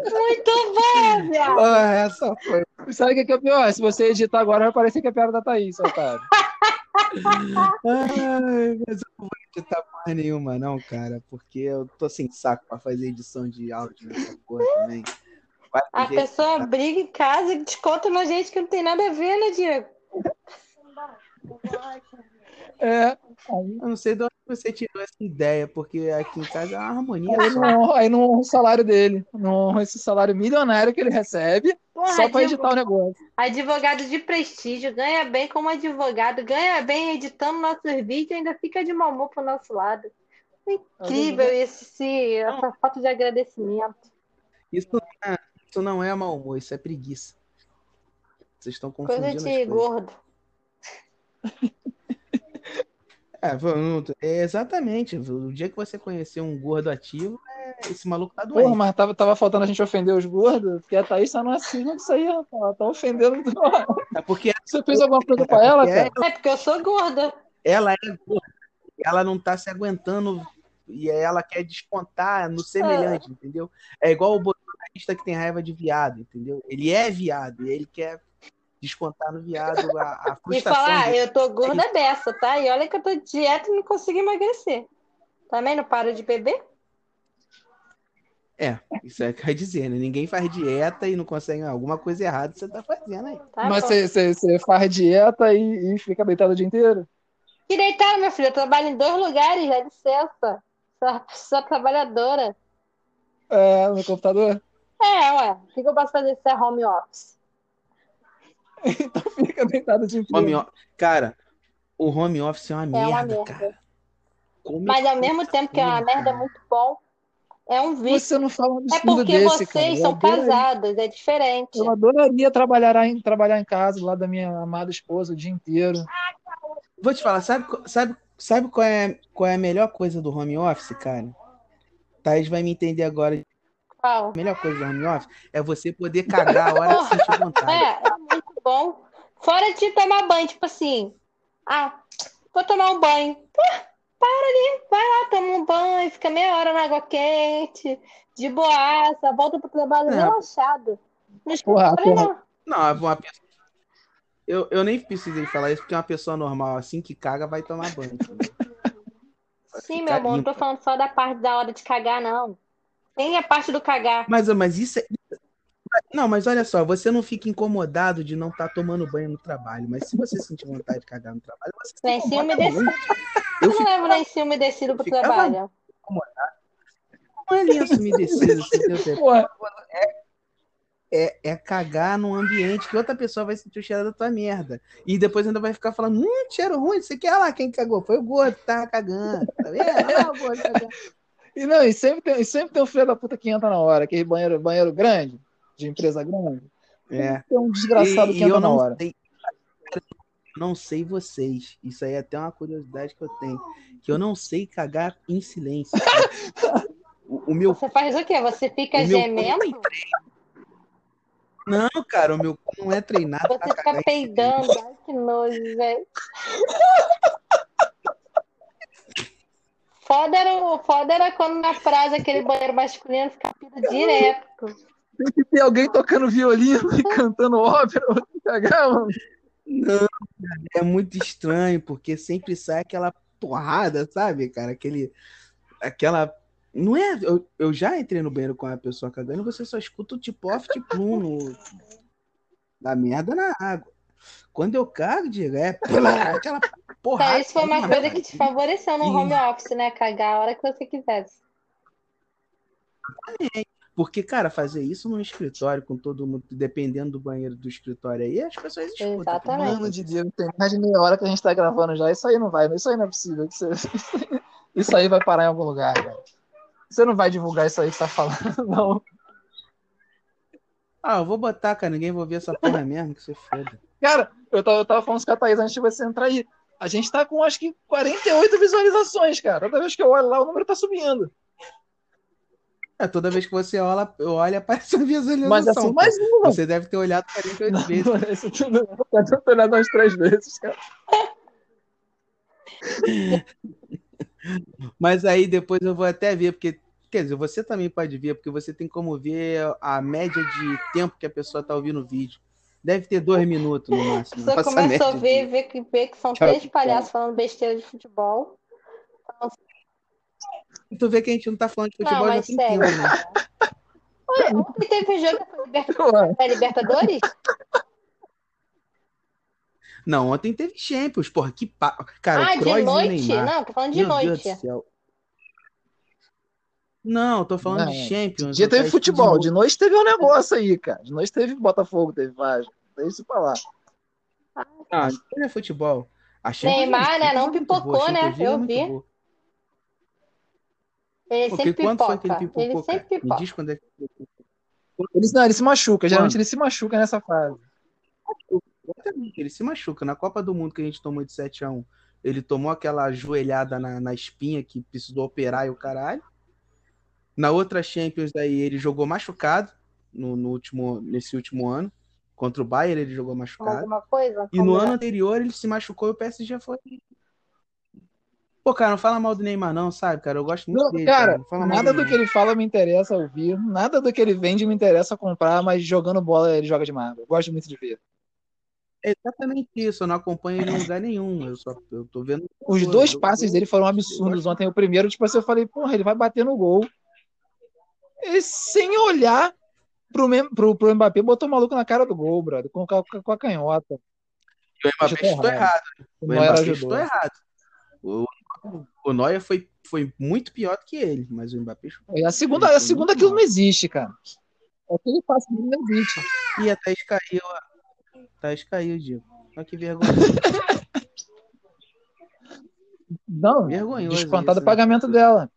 Muito bom, viado. essa foi. Sabe o que que é o pior? Se você editar agora, vai parecer que é a piada da Thaís, otário. Ai, mas eu não vou editar porra nenhuma, não, cara. Porque eu tô sem saco pra fazer edição de áudio nessa porra também. Vai A pessoa tá. briga em casa e desconta na gente que não tem nada a ver, né, Diego? É, Eu não sei de onde você tirou essa ideia, porque aqui em casa é uma harmonia. aí só. não, aí não honra o salário dele. Não honra esse salário milionário que ele recebe Porra, só pra advo- editar o negócio. Advogado de prestígio, ganha bem como advogado, ganha bem editando nossos vídeos e ainda fica de mau humor pro nosso lado. Incrível esse, essa falta de agradecimento. Isso, não é, isso não é mau humor, isso é preguiça. Vocês estão Coisa confundindo as de gordo. É, vamos- é, exatamente. O dia que você conhecer um gordo ativo, é, esse maluco tá doente. Porra, mas tava, tava faltando a gente ofender os gordos, porque a Thaís tá no acima disso aí, rapaz. Ela tá ofendendo. *laughs* É porque Você fez alguma coisa pra ela, cara? É porque eu sou gorda. ela é gorda. Ela não tá se aguentando e ela quer descontar no semelhante, entendeu? É igual o bolsonarista que tem raiva de viado, entendeu? Ele é viado e ele quer descontar no viado a, a *laughs* E frustração falar, dele. eu tô gorda dessa, tá? E olha que eu tô de dieta e não consigo emagrecer. Também não paro de beber? É, isso é o que eu ia dizer, né? Ninguém faz dieta e não consegue alguma coisa errada você tá fazendo aí. Tá Mas você, faz dieta e, e fica deitado o dia inteiro? Que deitado, meu filho. Eu trabalho em dois lugares, dá licença. Sou, sou trabalhadora. É, no computador? É, ué. O que que eu posso fazer se é home office? *laughs* Então fica deitado o dia inteiro. Home o- Cara, o home office é uma uma merda, merda. cara. Como Mas é ao mesmo tempo que é uma merda, é cara. muito bom. É um vício. Você não fala um É porque desse, cara. vocês Eu são adoraria- casados, é diferente. Eu adoraria trabalhar em, trabalhar em casa, lá da minha amada esposa, o dia inteiro. Vou te falar, sabe, sabe, sabe qual, é, qual é a melhor coisa do home office, cara? Thaís vai me entender agora. Qual? A melhor coisa do home office é você poder cagar a hora que sentir *laughs* vontade. É, é muito bom. Fora de tomar banho, tipo assim. Ah, vou tomar um banho. Pô, para ali, vai lá, toma um banho, fica meia hora na água quente, de boaça, volta pro trabalho Não. relaxado. Porra, porra. não. Não, é uma pessoa. Eu, eu nem precisei falar isso, porque uma pessoa normal assim que caga vai tomar banho. *laughs* Sim, ficar meu amor, não tô falando só da parte da hora de cagar, não. Tem a parte do cagar. Mas, mas isso é. Não, mas olha só, você não fica incomodado de não estar tomando banho no trabalho, mas se você sentir vontade de cagar no trabalho, você se Lencinho incomoda umedecido. muito. Eu *laughs* Eu não fico levo lencinho umedecido pro trabalho. não é lenço umedecido, entendeu? Porra, é, é cagar num ambiente que outra pessoa vai sentir o cheiro da tua merda. E depois ainda vai ficar falando, hum, cheiro ruim, você quer lá quem cagou? Foi o gordo que tava cagando. Tá vendo? Ah, o gordo cagando. E não, e sempre tem, e sempre tem um filho da puta que entra na hora, aquele banheiro, banheiro grande, de empresa grande. É. Tem um desgraçado E- que e entra eu na não hora. sei, eu não sei vocês. Isso aí é até uma curiosidade que eu tenho. Que eu não sei cagar em silêncio. *laughs* O, o meu. Você faz o quê? Você fica meu gemendo? Não, cara, o meu cu não é treinado Você pra fica peidando. Ai, que nojo, velho. *laughs* Foda era, o- foda era quando na praia aquele banheiro masculino ficava pedindo direto. Tem que ter alguém tocando violino e cantando ópera. cagar, mano. Não, é muito estranho, porque sempre sai aquela porrada, sabe, cara? Aquele. Aquela. Não é. Eu, eu já entrei no banheiro com a pessoa cagando e você só escuta o tipo off de plum no, da merda na água. Quando eu cago, digo, é plá, aquela porrada. Então, isso foi uma coisa que te favoreceu no home office, né? Cagar a hora que você quisesse. Porque, cara, fazer isso num escritório com todo mundo, dependendo do banheiro do escritório aí, as pessoas escutam. Exatamente. Mano de Deus, tem mais de meia hora que a gente tá gravando já. Isso aí não vai, isso aí não é possível. *laughs* Isso, aí vai parar em algum lugar, cara. Você não vai divulgar isso aí que você tá falando, *laughs* não. Ah, eu vou botar, cara, ninguém vai ouvir essa porra mesmo, que você foda. Cara, eu tava, eu tava falando com a Thaís antes de você entrar aí. A gente tá com acho que 48 visualizações, cara. Toda vez que eu olho lá, o número tá subindo. É, toda vez que você olha, olha aparece uma visualização. Mas assim, mais um, não. Você deve ter olhado 48 Não, vezes. tudo. Eu tô olhando umas três vezes, cara. *laughs* Mas aí depois eu vou até ver, porque, quer dizer, você também pode ver, porque você tem como ver a média de tempo que a pessoa tá ouvindo o vídeo. Deve ter dois minutos no máximo. Você começou a média ver, de- ver que, ver que são Tchau, três palhaços falando besteira de futebol. Tu vê que a gente não tá falando de futebol Não, já mas tem sério. tempo, né? Ontem teve jogo da *laughs* Libertadores? Não, ontem teve Champions, porra, que pa... Cara, ah, Kroos de noite? Não, tô falando de Meu noite. Deus do céu. Não, tô falando Não, de Champions. Dia teve futebol, de de noite teve um negócio aí, cara. De noite teve Botafogo, teve Vasco. Deixa isso pra lá. Ah, não é futebol. A Champions Neymar, é né, não pipocou, né? É Eu vi. boa. Ele Porque sempre quando foi que ele pipoca. pipocou, Ele sempre Me pipoca. diz quando é que Ele, não, ele se machuca, geralmente Quando? ele se machuca nessa fase. Exatamente, ele se machuca. Na Copa do Mundo que a gente tomou de 7x1, ele tomou aquela joelhada na, na espinha que precisou operar e o caralho. Na outra Champions aí ele jogou machucado no, no último, nesse último ano. Contra o Bayern ele jogou machucado. Coisa? E no ano é? anterior ele se machucou e o PSG foi. Pô, cara, não fala mal do Neymar, não, sabe, cara? Eu gosto muito Não, dele. cara, Não fala mal nada do dele, que ele fala me interessa ouvir, nada do que ele vende me interessa comprar, mas jogando bola ele joga demais. Eu gosto muito de ver. É exatamente isso. Eu não acompanho ele em lugar nenhum. Eu só eu tô vendo. Os Pô, dois passes eu- dele foram absurdos ontem. O primeiro, tipo assim, eu falei, porra, ele vai bater no gol. E sem olhar pro, pro, pro Mbappé, botou o maluco na cara do gol, brother, com, a- com a canhota. O Mbappé Chutou errado. errado. O Mbappé chutou errado. O, o Neuer foi, foi muito pior do que ele, mas o Mbappé. E a segunda, a segunda muito aquilo não existe, cara. Aquele passe não existe. E a Thaís caiu. A Thaís caiu, Diego. Olha que vergonha. *laughs* Não, Vergonhoso descontado isso, o né? pagamento dela.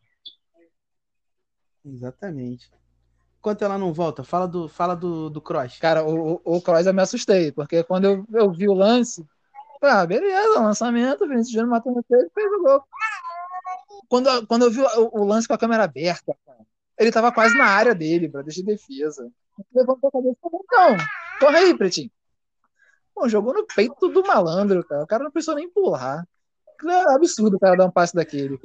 Exatamente. Enquanto ela não volta, fala do, fala do, do Cross. Cara, o, o, o Kroos eu me assustei, porque quando eu, eu vi o lance, ah, beleza, lançamento, Vinícius Júnior matou no peito e fez o gol. Quando, eu- quando eu vi o, o lance com a câmera aberta, cara, ele tava quase na área dele, pra deixar defesa. Levantou a cabeça e falou, não, corre aí, Pretinho. Pô, jogou no peito do malandro, cara. O cara não precisou nem pular. É absurdo o cara dar um passe daquele.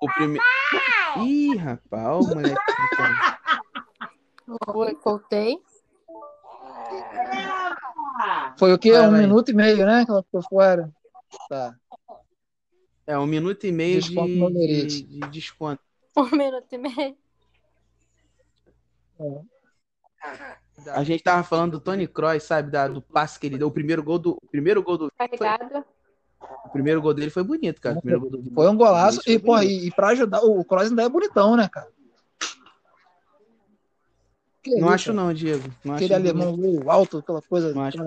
O primeiro. Ih, rapaz, o moleque. *laughs* Voltei. Foi o quê? Vai, um vai. minuto e meio, né? Que ela ficou fora. Tá. É um minuto e meio de, Desconto de, Merite. de desconto. Um minuto e meio. A gente tava falando do Tony Kroos, sabe? Da, do passe que ele deu. O primeiro gol do. O primeiro gol do. Carregado. O primeiro gol dele foi bonito, cara. O primeiro gol do Foi um golaço. Foi E, bonito. e, e pra ajudar, o Kroos ainda é bonitão, né, cara? Não acho, não, Diego. Não acho Aquele bonito. alemão louro alto, aquela coisa. Não acho.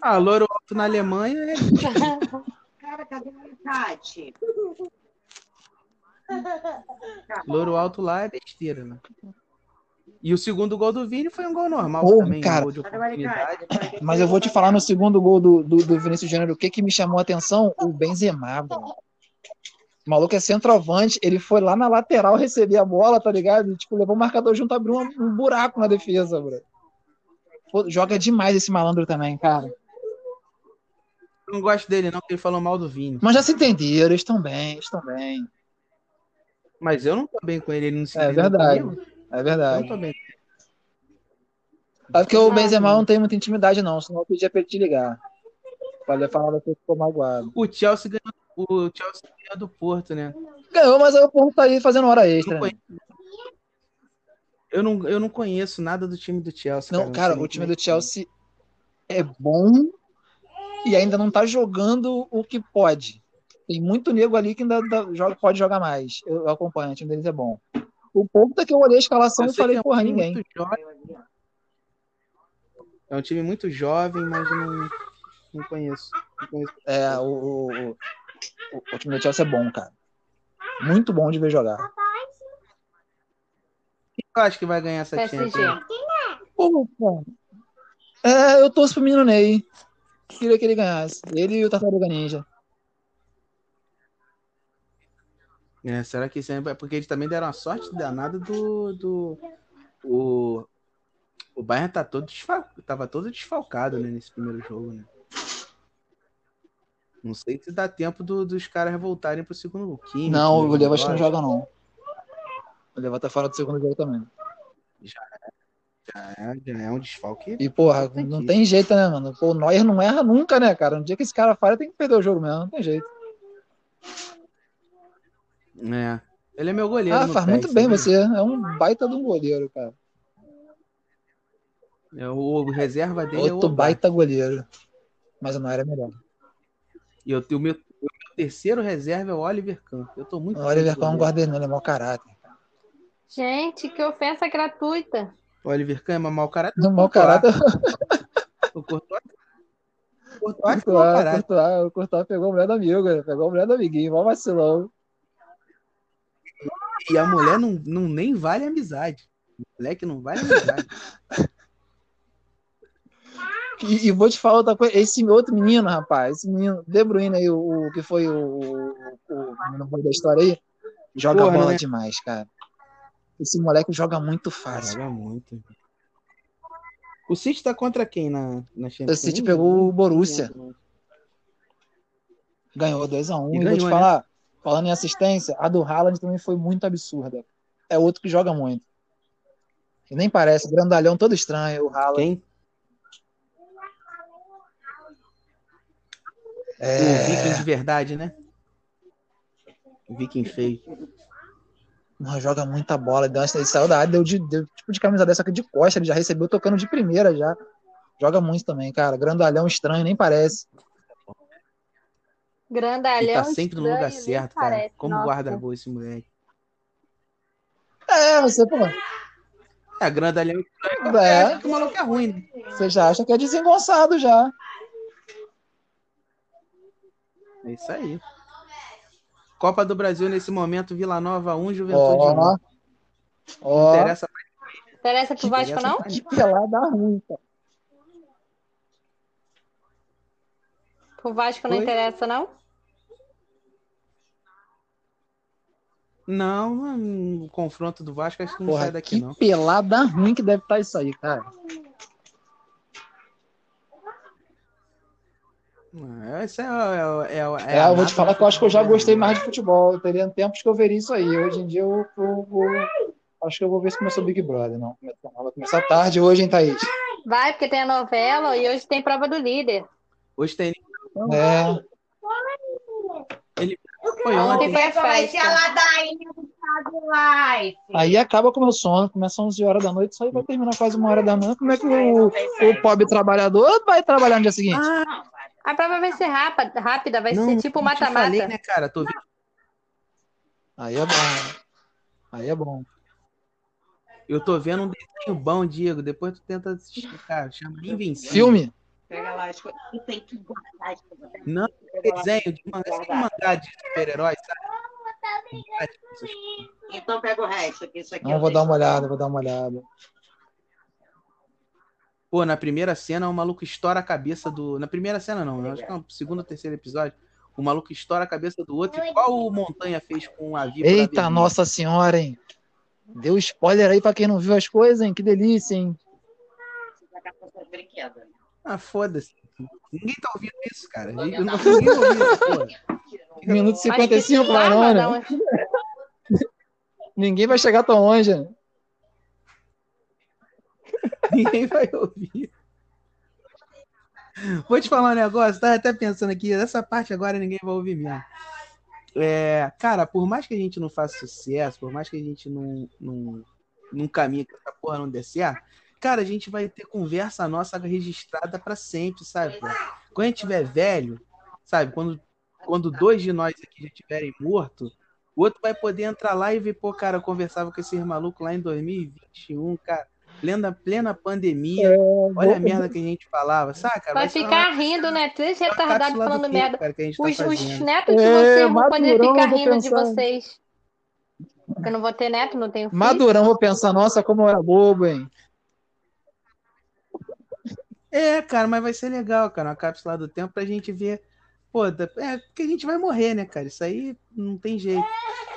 Ah, louro alto na Alemanha é. *laughs* Cara, cadê a Tati? Louro alto lá é besteira, né? E o segundo gol do Vini foi um gol normal Porra, também, cara. um gol de oportunidade. Mas eu vou te falar no segundo gol do, do, do Vinícius Júnior, o que que me chamou a atenção? O Benzema, bro. O maluco é centroavante, ele foi lá na lateral receber a bola, tá ligado? E, tipo, levou o marcador junto, abriu um, um buraco na defesa, bro. Pô, joga demais esse malandro também, cara. Eu não gosto dele, não, porque ele falou mal do Vini. Mas já se entenderam, eles estão bem, eles estão bem. Mas eu não tô bem com ele, ele não se É verdade. comigo. É Eu não verdade. tô bem. Sabe que o Benzema não tem muita intimidade, não, senão eu pedia pra ele te ligar. Ele falar que ficou magoado. O Chelsea ganhou, o Chelsea ganhou do Porto, né? Ganhou, mas o Porto tá aí fazendo hora Eu extra. não, né? conheço, eu, não, eu não conheço nada do time do Chelsea. Não, cara, sei o time do Chelsea é bom e ainda não tá jogando o que pode. Tem muito nego ali que ainda joga- pode jogar mais. Eu, eu acompanho, o time deles é bom. O Porto é que eu olhei a escalação Eu e falei, é um porra, ninguém. jovem. É um time muito jovem, mas não, não conheço. Não conheço. É, o, o, o, o time do Chelsea é bom, cara. Muito bom de ver jogar. Quem eu acho que vai ganhar essa PSG. Champions? Pô. É, eu torço pro menino Ney. Queria que ele ganhasse. Ele e o Tartaruga Ninja. É, será que sempre. Porque eles também deram a sorte danada do. do o, o Bayern tá todo desfal... tava todo desfalcado né, nesse primeiro jogo, né? Não sei se dá tempo do- dos caras voltarem pro segundo. Kimmich, Não, o Leva acho que não joga, não. O Leva tá fora do segundo jogo também. Já é, já é um desfalque. E, porra, não tem jeito, né, mano? Pô, o Neuer não erra nunca, né, cara? Um dia que esse cara falha, tem que perder o jogo mesmo. Não tem jeito. É. Ele é meu goleiro. Ah, no faz muito bem sabia? você. É um baita de um goleiro, cara. É, o, o reserva dele é o Outro Obá. baita goleiro. Mas o Noia era melhor. E eu tenho o meu, o meu terceiro reserva é o Oliver Kahn. Eu tô muito O Oliver Kahn com não guarda ele, não, ele é mau caráter. Gente, que ofensa gratuita. O Oliver Kahn é mau caráter. Não, mau caráter. O Courtois. O Courtois é mau Courtois, caráter. o Courtois- o Courtois pegou a mulher do amigo, né? pegou a mulher do amiguinho, mó vacilão. E a mulher não, não nem vale amizade. O moleque não vale amizade. *laughs* E, e vou te falar outra coisa, esse outro menino, rapaz, esse menino, De Bruyne aí, o, o que foi o, o, menino da história aí, joga Porra, bola né? demais, cara. Esse moleque joga muito fácil. Joga muito. O City tá contra quem na, na Champions? O City pegou o Borussia. lembro. Ganhou 2x1. E E, vou te né? falar, falando em assistência, a do Haaland também foi muito absurda. É outro que joga muito. E nem parece, grandalhão todo estranho, o Haaland. Quem? O É, Viking de verdade, né? O Viking feio. Mas joga muita bola. Ele, deu uma- ele saiu da área, deu, de, deu tipo de camisa dessa aqui de costa, ele já recebeu tocando de primeira já. Joga muito também, cara. Grandalhão estranho, nem parece. Ele Grandalhão. tá sempre no estranho, lugar nem certo, cara. parece. Como Nossa. guarda gol esse moleque. É, você, pô, É, grandalhão é é, que o maluco é ruim, né? você já acha que é desengonçado já. É isso aí. Copa do Brasil nesse momento, Vila Nova 1, Juventude 1. Ó, Não ó, interessa Interessa pro Vasco, interessa não? pra que pelada ruim, cara. Pro Vasco não Oi? interessa, não? Não, não, o confronto do Vasco acho que não sai Porra, daqui, que não. pelada ruim que deve estar isso aí, cara. É, é, é, é, É, a eu vou te falar que eu acho que eu já gostei mais de futebol. Teria tempos que eu veria isso aí. Hoje em dia eu, eu vou. Acho que eu vou ver se começou o Big Brother, não. Vai começar tarde hoje, hein, Thaís? Vai, porque tem a novela e hoje tem prova do líder. Hoje tem. É. Foi Ontem ontem. foi Essa vai ser a festa. ladainha do Thiago Life. Aí acaba com o meu sono, começa às 11 horas da noite, aí vai terminar quase uma hora da manhã. Como é que o, o pobre trabalhador vai trabalhar no dia seguinte? Ah, A prova vai ser rápida, rápida vai não, ser tipo eu te falei, mata-mata. né, cara? Tô vendo, Aí é bom. Aí é bom. eu tô vendo um desenho bom, Diego. Depois tu tenta assistir, cara. Chama Invencível. Filme? Pega lá as coisas. Tem que guardar as coisas. Não, desenho de mangá. De super-herói, sabe? Então pega o resto, que isso aqui Não, eu vou dar uma olhada, vou dar uma olhada. Pô, na primeira cena, o maluco estoura a cabeça do. Na primeira cena, não. Acho que é no segundo ou terceiro episódio. O maluco estoura a cabeça do outro. Igual o Montanha fez com a Viva. Eita, nossa senhora, hein? Deu spoiler aí pra quem não viu as coisas, hein? Que delícia, hein? É. Ah, foda-se. Ninguém tá ouvindo isso, cara. Eu não ninguém ouvindo isso. *laughs* Minuto Acho que 55, vai precisava não, dar né? um- *laughs* Ninguém vai chegar tão longe. *laughs* Ninguém vai ouvir. Vou te falar um negócio, tava até pensando aqui, essa parte agora ninguém vai ouvir mesmo. É, cara, por mais que a gente não faça sucesso, por mais que a gente não, não, não caminhe que essa porra não dê certo, cara, a gente vai ter conversa nossa registrada pra sempre, sabe? Quando a gente tiver velho, sabe? Quando, quando dois de nós aqui já estiverem mortos, o outro vai poder entrar lá e ver, pô, cara, eu conversava com esses malucos lá em 2021, cara, plena, plena pandemia. Olha a merda que a gente falava, saca? Vai ser ficar uma- rindo, né? Três retardados falando tempo, merda. cara, que a gente tá Os, os netos de É, vocês vão poder ficar vou rindo de pensar. vocês. Porque eu não vou ter neto, não tenho filho. Madurão, vou pensar, nossa, como eu era bobo, hein? É, cara, mas vai ser legal, cara, uma cápsula do tempo pra gente ver. Pô, é porque a gente vai morrer, né, cara? Isso aí não tem jeito.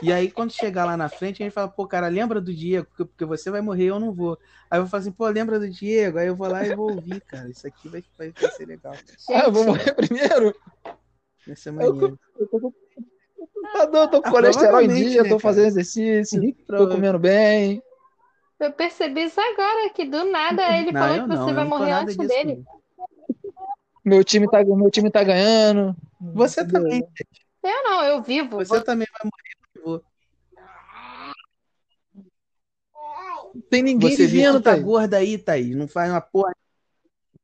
E aí, quando chegar lá na frente, a gente fala, pô, cara, lembra do Diego, porque, você vai morrer, eu não vou. Aí eu vou falar assim, pô, lembra do Diego? Aí eu vou lá e vou ouvir, cara. Isso aqui vai, vai, vai ser legal. cara. Ah, eu vou morrer primeiro? Vai ser maneiro. Eu tô, com- Tá dando- tô com Ah, colesterol em dia, né, tô cara? fazendo exercício, tô Prova- comendo bem. eu percebi isso agora, que do nada ele Não, falou eu que não, você eu vai tô morrer antes disso, dele. não. Meu time tá, meu time tá ganhando. Você também, Eu não, eu vivo. você também vai morrer, eu vou. Tem ninguém Você vivendo, que tá Thaís. gorda aí, Thaís. Não faz uma porra.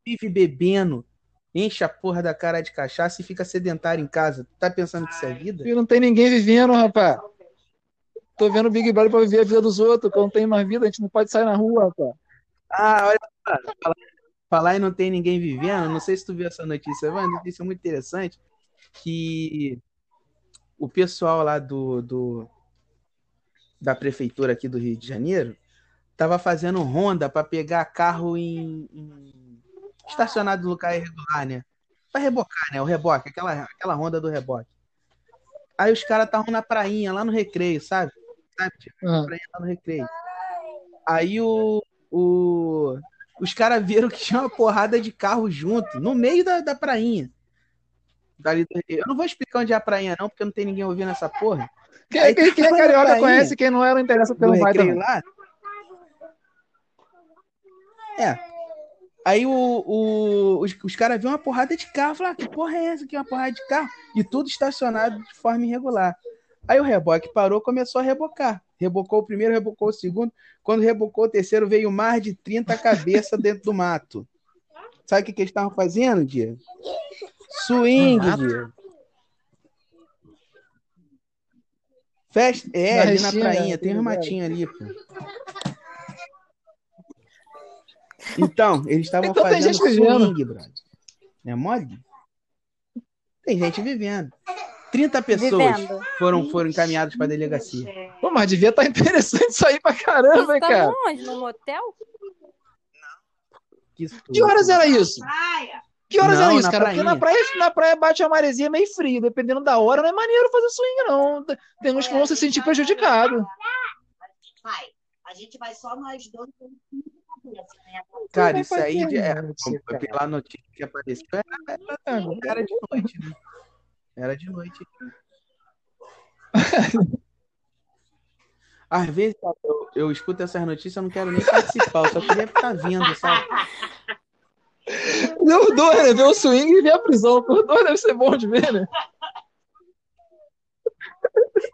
Vive bebendo. Enche a porra da cara de cachaça e fica sedentário em casa. Tá pensando que isso é vida? Não tem ninguém vivendo, rapaz. Tô vendo o Big Brother pra viver a vida dos outros. Quando tem mais vida, a gente não pode sair na rua, rapaz. Ah, olha só. Falar, e não tem ninguém vivendo. Não sei se tu viu essa notícia. Uma notícia muito interessante. Que o pessoal lá do, do da prefeitura aqui do Rio de Janeiro tava fazendo ronda para pegar carro em, em- estacionado no lugar irregular, né? Pra rebocar, né? O reboque, aquela, aquela ronda do reboque. Aí os caras estavam na prainha, lá no recreio, sabe? Sabe? Tipo, Ah, prainha lá no recreio. Aí o, o, os caras viram que tinha uma porrada de carro junto, no meio da, da prainha. Dali. Eu não vou explicar onde é a prainha, não, porque não tem ninguém ouvindo essa porra. Quem, Aí quem, quem é carioca prainha. conhece, quem não é, não interessa pelo recreio também. lá. É. Aí o, o- os, os caras viram uma porrada de carro. Falaram, ah, que porra é essa aqui? Uma porrada de carro. E tudo estacionado de forma irregular. Aí o reboque parou, começou a rebocar. Rebocou o primeiro, rebocou o segundo. Quando rebocou o terceiro, veio mais de 30 cabeças dentro do mato. Sabe o que, que eles estavam fazendo, Diego? Swing, Mato? Diego. Festa. É, ali na prainha, né? tem um matinho ali, pô. Então, eles estavam Então fazendo swing, brother. Não é mole? Tem gente vivendo. 30 pessoas Vivendo. foram, foram encaminhadas para a delegacia. Pô, mas devia estar *laughs* interessante isso aí pra caramba, hein, Isso cara. tá onde? No motel? Que, Que horas era isso? Praia. Que horas Não, era isso, cara? Porque prainha. na praia, na praia bate a maresia meio frio. Dependendo da hora, não é maneiro fazer swing, não. Tem uns que vão se sentir prejudicados. Vai. A gente vai só nós dois. né? Cara, isso aí é, né, como- cara? pela notícia que apareceu, era, era- era de noite, né? Era de noite. *laughs* Às vezes eu, eu escuto essas notícias, eu não quero nem participar, eu só queria estar vendo, sabe? Os dois, né? Ver o swing e ver a prisão. Os dois deve ser bom de ver, né?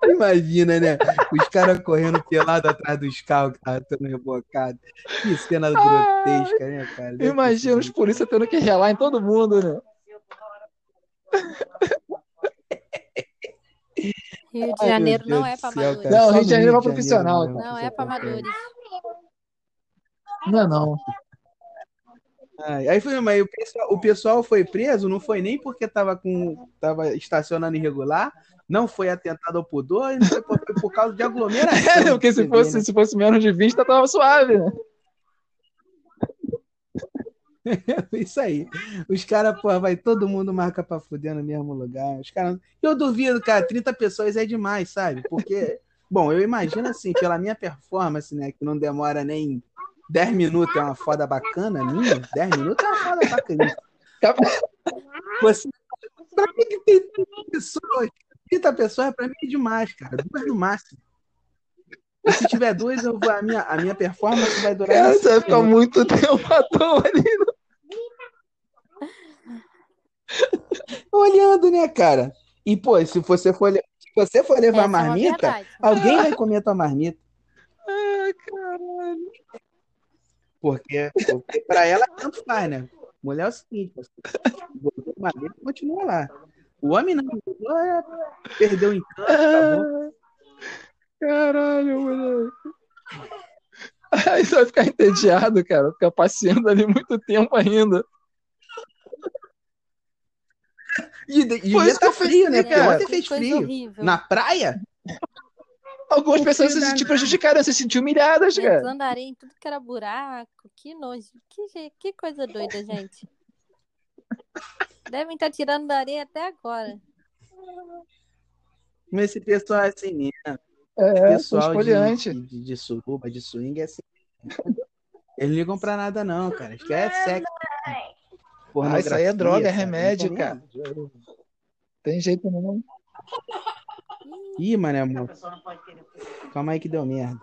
Imagina, né? Os caras correndo pelado atrás dos carros que estavam sendo rebocados. Que cena grotesca, né, cara? Deve Imagina os polícias tendo que relar em todo mundo, né? *laughs* Rio de Janeiro não Deus é céu, amadores. Não, Rio de Janeiro é de profissional, Não é pra amadores. Não é não. Ai, aí foi, mas o pessoal, o pessoal foi preso, não foi nem porque tava com tava estacionando irregular, não foi atentado ao pudor, não foi por, por causa de *laughs* aglomeração. É, porque se fosse, né? se fosse menos de 20, tava suave, né? *laughs* Isso aí. Os caras, pô, vai todo mundo marca pra fuder no mesmo lugar. Os caras, eu duvido, cara, 30 pessoas é demais, sabe? Porque, bom, eu imagino assim, pela minha performance, né, que não demora nem 10 minutos, é uma foda bacana minha, 10 minutos é uma foda bacana. Você, pra mim que tem 30 pessoas, 30 pessoas pra mim é demais, cara, duas no máximo. E se tiver duas, eu vou, a, minha, a minha performance vai durar. Cara, você vai ficar muito tempo à toa ali. Olhando, né, cara? E, pô, se você for, se você for levar Essa é marmita, verdade. alguém vai comer tua marmita. Ai, caralho. Porque, porque pra ela tanto faz, né? Mulher é o seguinte, você botou marmita e continua lá. O homem não, é, perdeu o encanto, acabou. Caralho, moleque. Aí você vai ficar entediado, cara. Ficar passeando ali muito tempo ainda. E de- Foi devia isso que estar eu frio, né? Porque cara. ontem Que fez frio. horrível. Na praia? Algumas O pessoas se sentiram prejudicadas, se sentiram humilhadas, cara. Pensando areia em tudo que era buraco. Que nojo. Que, que coisa doida, gente. Devem estar tirando da areia até agora. Mas esse pessoal é assim mesmo. É, pessoal de, de, de, de suruba, de swing é assim. Eles não ligam pra nada, não, cara. Eles querem sexo. Ah, isso aí é droga, é remédio, Não tem cara. Tem jeito não. Ih, mané, amor. Calma aí que deu merda.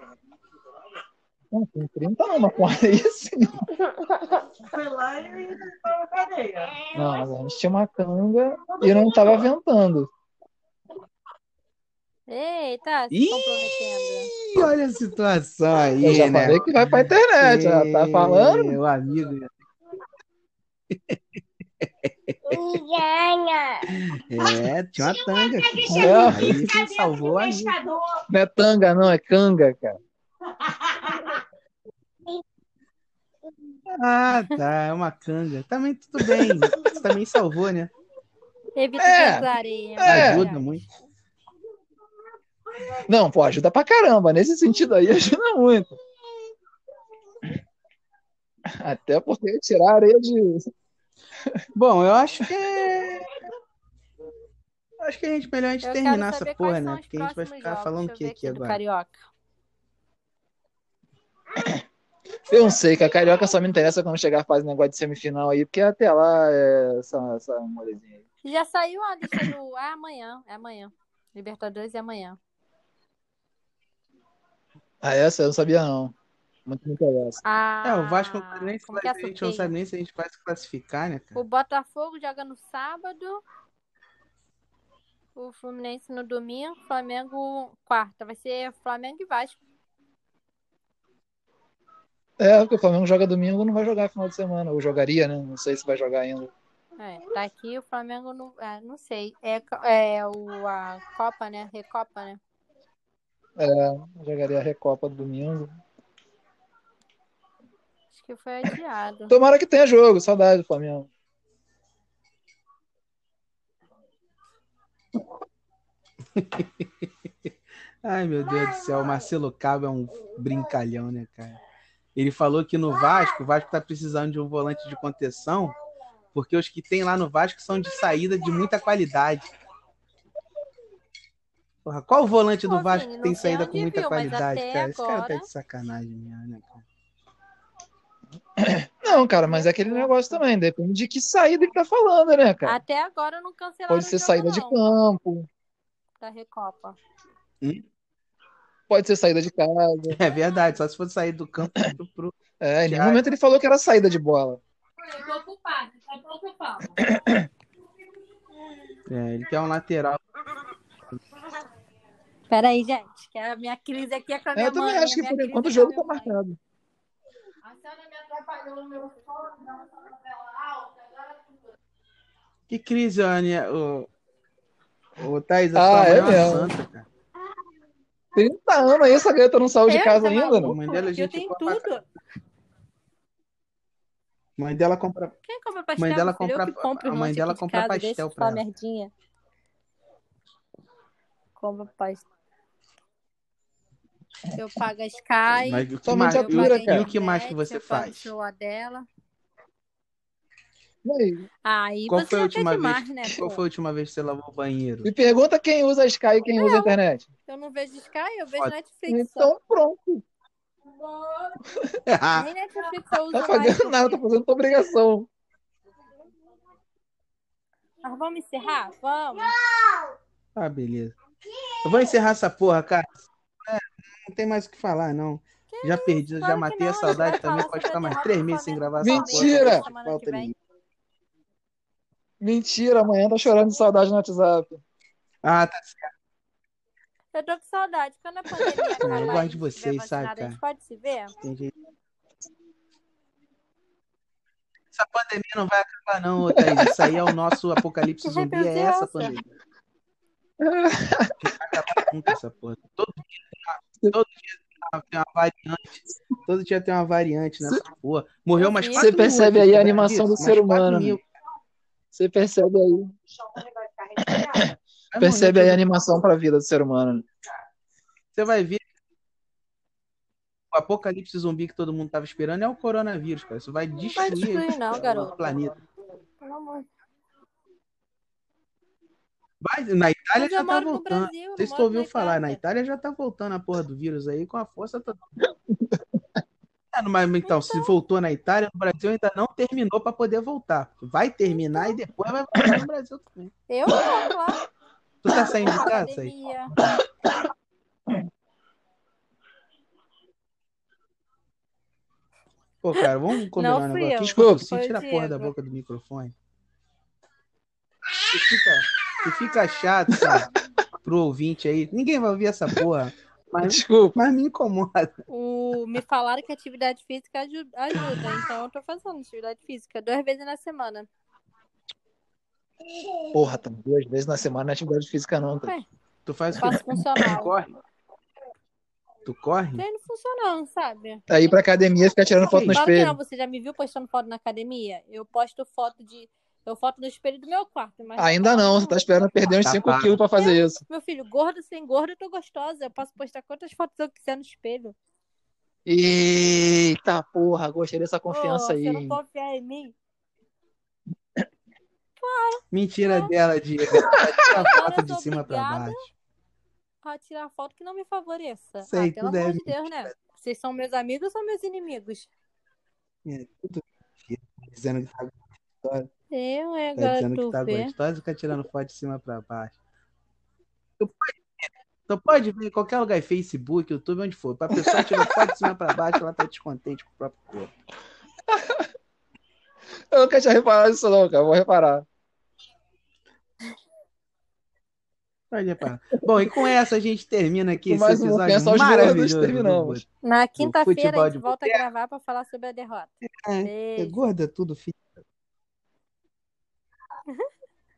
Não, com *laughs* 30 não, mas com sim. Foi lá e foi na cadeia. Não, a gente tinha uma canga e não tava ventando. Eita, se Ih, comprometendo. olha a situação aí, Eu já né? falei que vai pra internet, já tá falando. Meu amigo. É, tinha uma tanga aqui. É. Aí você salvou a amigo. Não é tanga, não, é canga, cara. *laughs* Ah, tá, é uma canga. Também tudo bem. Você também salvou, né? Evita É. clareie. É. Ajuda muito. Não, pô, ajuda pra caramba. Nesse sentido aí, *laughs* ajuda muito. Até porque tirar a areia de. Bom, eu acho que. Acho que a gente melhor a gente Eu terminar essa porra, né? Porque a gente vai ficar jogos. falando o que aqui do agora? Carioca. Eu não sei, que a Carioca só me interessa quando chegar a fase negócio de semifinal aí, porque até lá é essa, essa molezinha aí. Já saiu a lista do. É amanhã. É amanhã. Libertadores é amanhã. Ah, essa eu não sabia, não. Muito me interessa. Ah, É, o Vasco não sabe nem é a gente não sabe nem se a gente vai se classificar, né, cara? O Botafogo joga no sábado. O Fluminense no domingo. Flamengo quarta. Vai ser Flamengo e Vasco. É, porque o Flamengo joga domingo, não vai jogar final de semana. Ou jogaria, né? Não sei se vai jogar ainda. É, tá aqui o Flamengo no. É, não sei. É, é o, a Copa, né? Recopa, né? Jogaria a Recopa do domingo. Que foi adiado. Tomara que tenha jogo, saudade do Flamengo. *laughs* Ai, meu Deus do céu, o Marcelo Cabo é um brincalhão, né, cara? Ele falou que no Vasco, o Vasco tá precisando de um volante de contenção, porque os que tem lá no Vasco são de saída de muita qualidade. Porra, qual o volante do Pô, Vasco que tem saída com muita qualidade, cara? Esse cara tá de sacanagem mesmo, né, cara? *coughs* Não, cara, mas é aquele negócio também. Depende de que saída que tá falando, né, cara? Até agora não cancelaram Pode ser o jogo, saída de não, campo, da Recopa. pode ser saída de casa. *laughs* É verdade, só se for sair do campo pro- pro. É, em nenhum momento ele falou que era saída de bola. Eu tô ocupado, eu tô ocupado. É, ele quer um lateral. Peraí, gente, que a minha crise aqui é com a minha Eu também mãe. acho que minha por enquanto o é jogo com tá marcado. A senhora me atrapalhou no meu sono, dá uma novela alta, agora tudo. Que crise, Ania? Ô, ô Thaís, a Ah, sua mãe é é uma mesmo. santa, cara. 30 anos aí, essa garota não saiu de Eu, casa tá ainda? A mãe dela é Eu gente tenho boa pra tudo. A mãe dela compra. Quem compra pastel? mãe dela? Eu compra- que compro a um mãe dela de compra casa, pastel eu pra ela. merdinha. Compra pastel. Eu pago a Sky. Mas o que mais, eu e o- e que mais que você eu pago faz? dela. E aí? Qual você foi a última quer demais, vez? né? Qual pô? foi a última vez que você lavou o banheiro? Me pergunta quem usa a Sky e quem usa a internet. Eu não vejo Sky, eu vejo Foda. Netflix. só. Então pronto. *laughs* Nem Netflix eu uso Tá mais. pagando nada, tá fazendo tua obrigação. Mas vamos encerrar? Vamos. Ah, beleza. Eu vou encerrar essa porra, cara. É, não tem mais o que falar, não. já perdi, já Claro que matei a saudade também. Pode ficar mais três meses sem gravar essa porra. Mentira! que. Mentira, amanhã tá chorando de saudade no WhatsApp. Ah, tá certo. Eu tô com saudade. Quando a pandemia acabar eu gosto de vocês, sabe, vacinado, a gente cara? pode se ver? Tem jeito. Essa pandemia não vai acabar, não, Thaís. Isso aí é o nosso apocalipse Que zumbi, é essa essa? pandemia. Não vai acabar nunca essa porra. Todo dia, todo dia tem uma variante. Todo dia tem uma variante nessa porra. Morreu vi. 4 Você percebe aí a animação do ser humano, Mil. Você percebe aí. *coughs* Percebe aí a animação pra vida do ser humano. né? Você vai ver o apocalipse zumbi que todo mundo tava esperando é o coronavírus, cara. Isso vai Não vai destruir, destruir, não, o garoto. planeta. Pelo amor. Vai, na Itália já eu tá voltando. Brasil, ouviu na falar, na Itália. Já tá voltando a porra do vírus aí com a força toda. *laughs* É, mas então, se voltou na Itália, no Brasil ainda não terminou pra poder voltar. Vai terminar e depois vai voltar no Brasil também. Eu não, claro. Tu tá saindo de casa aí? Pô, cara, vamos combinar Não um negócio. eu. aqui. Desculpa, o tira a porra da boca do microfone. Fica, que fica chato, sabe? *laughs* pro ouvinte aí. Ninguém vai ouvir essa porra. Mas, Desculpa. mas me incomoda. O... Me falaram que atividade física aju- ajuda, então eu tô fazendo atividade física duas vezes na semana. Porra, tá duas vezes na semana não é atividade física, não. Tá? Ué. Tu faz o Faço funcional. corre? Tu corre? Treino funcional, sabe? Aí pra academia ficar tirando foto no Claro que espelho. não, você já me viu postando foto na academia? Eu posto foto de. Eu foto no espelho do meu quarto, mas. Ainda não, você tá esperando perder uns Tá 5 pago. quilos pra fazer isso. Meu filho, gordo sem gordo, eu tô gostosa. Eu posso postar quantas fotos eu quiser no espelho. Eita porra, gostei dessa confiança Ô, aí. Você não confia em mim? Mentira dela, Diego. Tirar *laughs* Agora foto eu de cima pra baixo. a tirar foto que não me favoreça. Sei, ah, pelo tudo é amor de Deus, né? Vocês são meus amigos ou são meus inimigos? É, tudo mentira. Tá Dizendo que tá, Eu, é, tá agora dizendo que tá vê. gostosa e fica tirando foto de cima pra baixo. Tu pode, tu pode ver em qualquer lugar, Facebook, YouTube, onde for. Pra pessoa tirar foto de cima pra baixo, ela tá descontente com o próprio corpo. Eu nunca tinha reparado isso, não, cara. Vou reparar. Pode reparar. Bom, e com essa a gente termina aqui Com esse mais um episódio Gordos, maravilhoso. terminamos. Na quinta-feira a gente volta a gravar pra falar sobre a derrota. É, é gorda tudo, filho.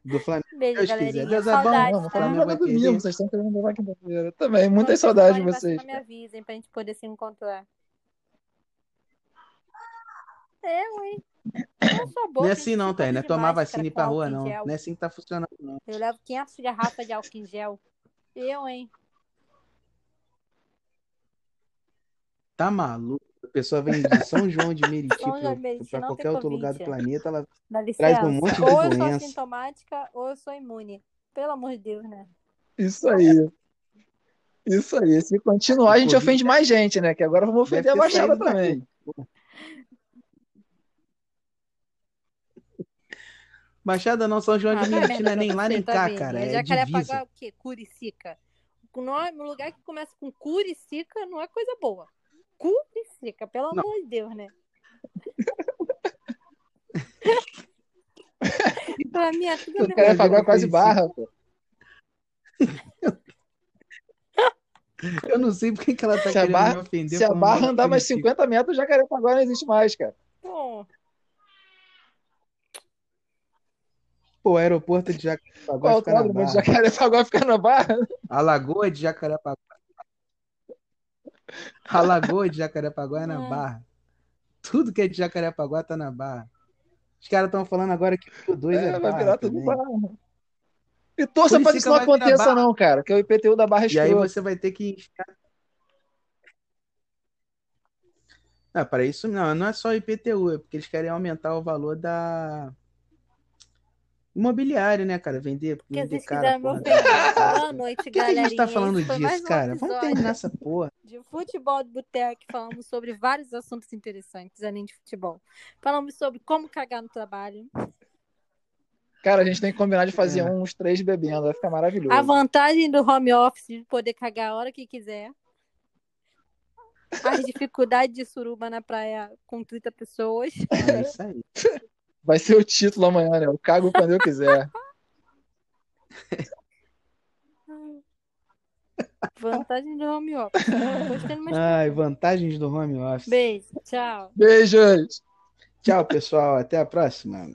Do Flamengo. Beijo, Deus galerinha. Deus é bom. Tá? falando Flamengo vai do domingo, vocês estão querendo levar quinta-feira. Também, muitas saudades de vocês. me avisem pra gente poder se encontrar. Eu, hein? Eu sou boa. Não é assim não, tá? Não é tomar vacina e ir pra rua, em não. Não é assim que tá funcionando, não. Eu levo 500 garrafas de álcool em gel. Eu, hein? Tá maluco? A pessoa vem de São João de Meriti Meriti não qualquer outro lugar do planeta, ela Traz um monte de ou eu sou doença. assintomática ou eu sou imune. Pelo amor de Deus, né? Isso aí. Isso aí. Se continuar, a gente ofende mais gente, né? Que agora vamos ofender a Baixada também. Baixada não, São João Ah, de vai Meriti merda não é nem lá nem tá cá, cara. É É Jacarepaguá divisa. é o quê? Curicica. O nome, o lugar que começa com Curicica não é coisa boa. Curicica, pelo Não. amor de Deus, né? *laughs* pra mim é tudo O cara pagou quase barra, pô. Eu não sei por que ela tá Se querendo barra- me ofender. Se a barra da andar mais Curitiba. 50 metros, Jacarepaguá não existe mais, cara. Pô, Pô, o aeroporto de Jacarepaguá Qual o fica na autódromo de Barra. Jacarepaguá fica na barra? A Lagoa de Jacarepaguá. A Lagoa de Jacarepaguá é na É. Barra. Tudo que é de Jacarepaguá tá na Barra. Os caras estão falando agora que o 2 é, É, vai Barra virar tudo barra. E torça pra que isso não aconteça, não, cara. Que o IPTU da barra é E aí você vai ter que. Ah, para isso não, não é só IPTU, é porque eles querem aumentar o valor da imobiliário, né, cara? Vender, porque vender cara. porra. ofender. Boa noite, Por que, que a gente tá falando disso, um cara? Vamos terminar essa porra. *laughs* de futebol de boteco. Falamos sobre vários assuntos interessantes, além de futebol. Falamos sobre como cagar no trabalho. Cara, a gente tem que combinar de fazer É. uns três bebendo. Vai ficar maravilhoso. A vantagem do home office de poder cagar a hora que quiser. As dificuldades de suruba na praia com 30 pessoas. É isso aí. *laughs* Vai ser o título amanhã, né? Eu cago quando eu quiser. *laughs* Vantagem do home office. Ai, vantagens do home office. Beijo, tchau. Beijos! Tchau, pessoal. Até a próxima.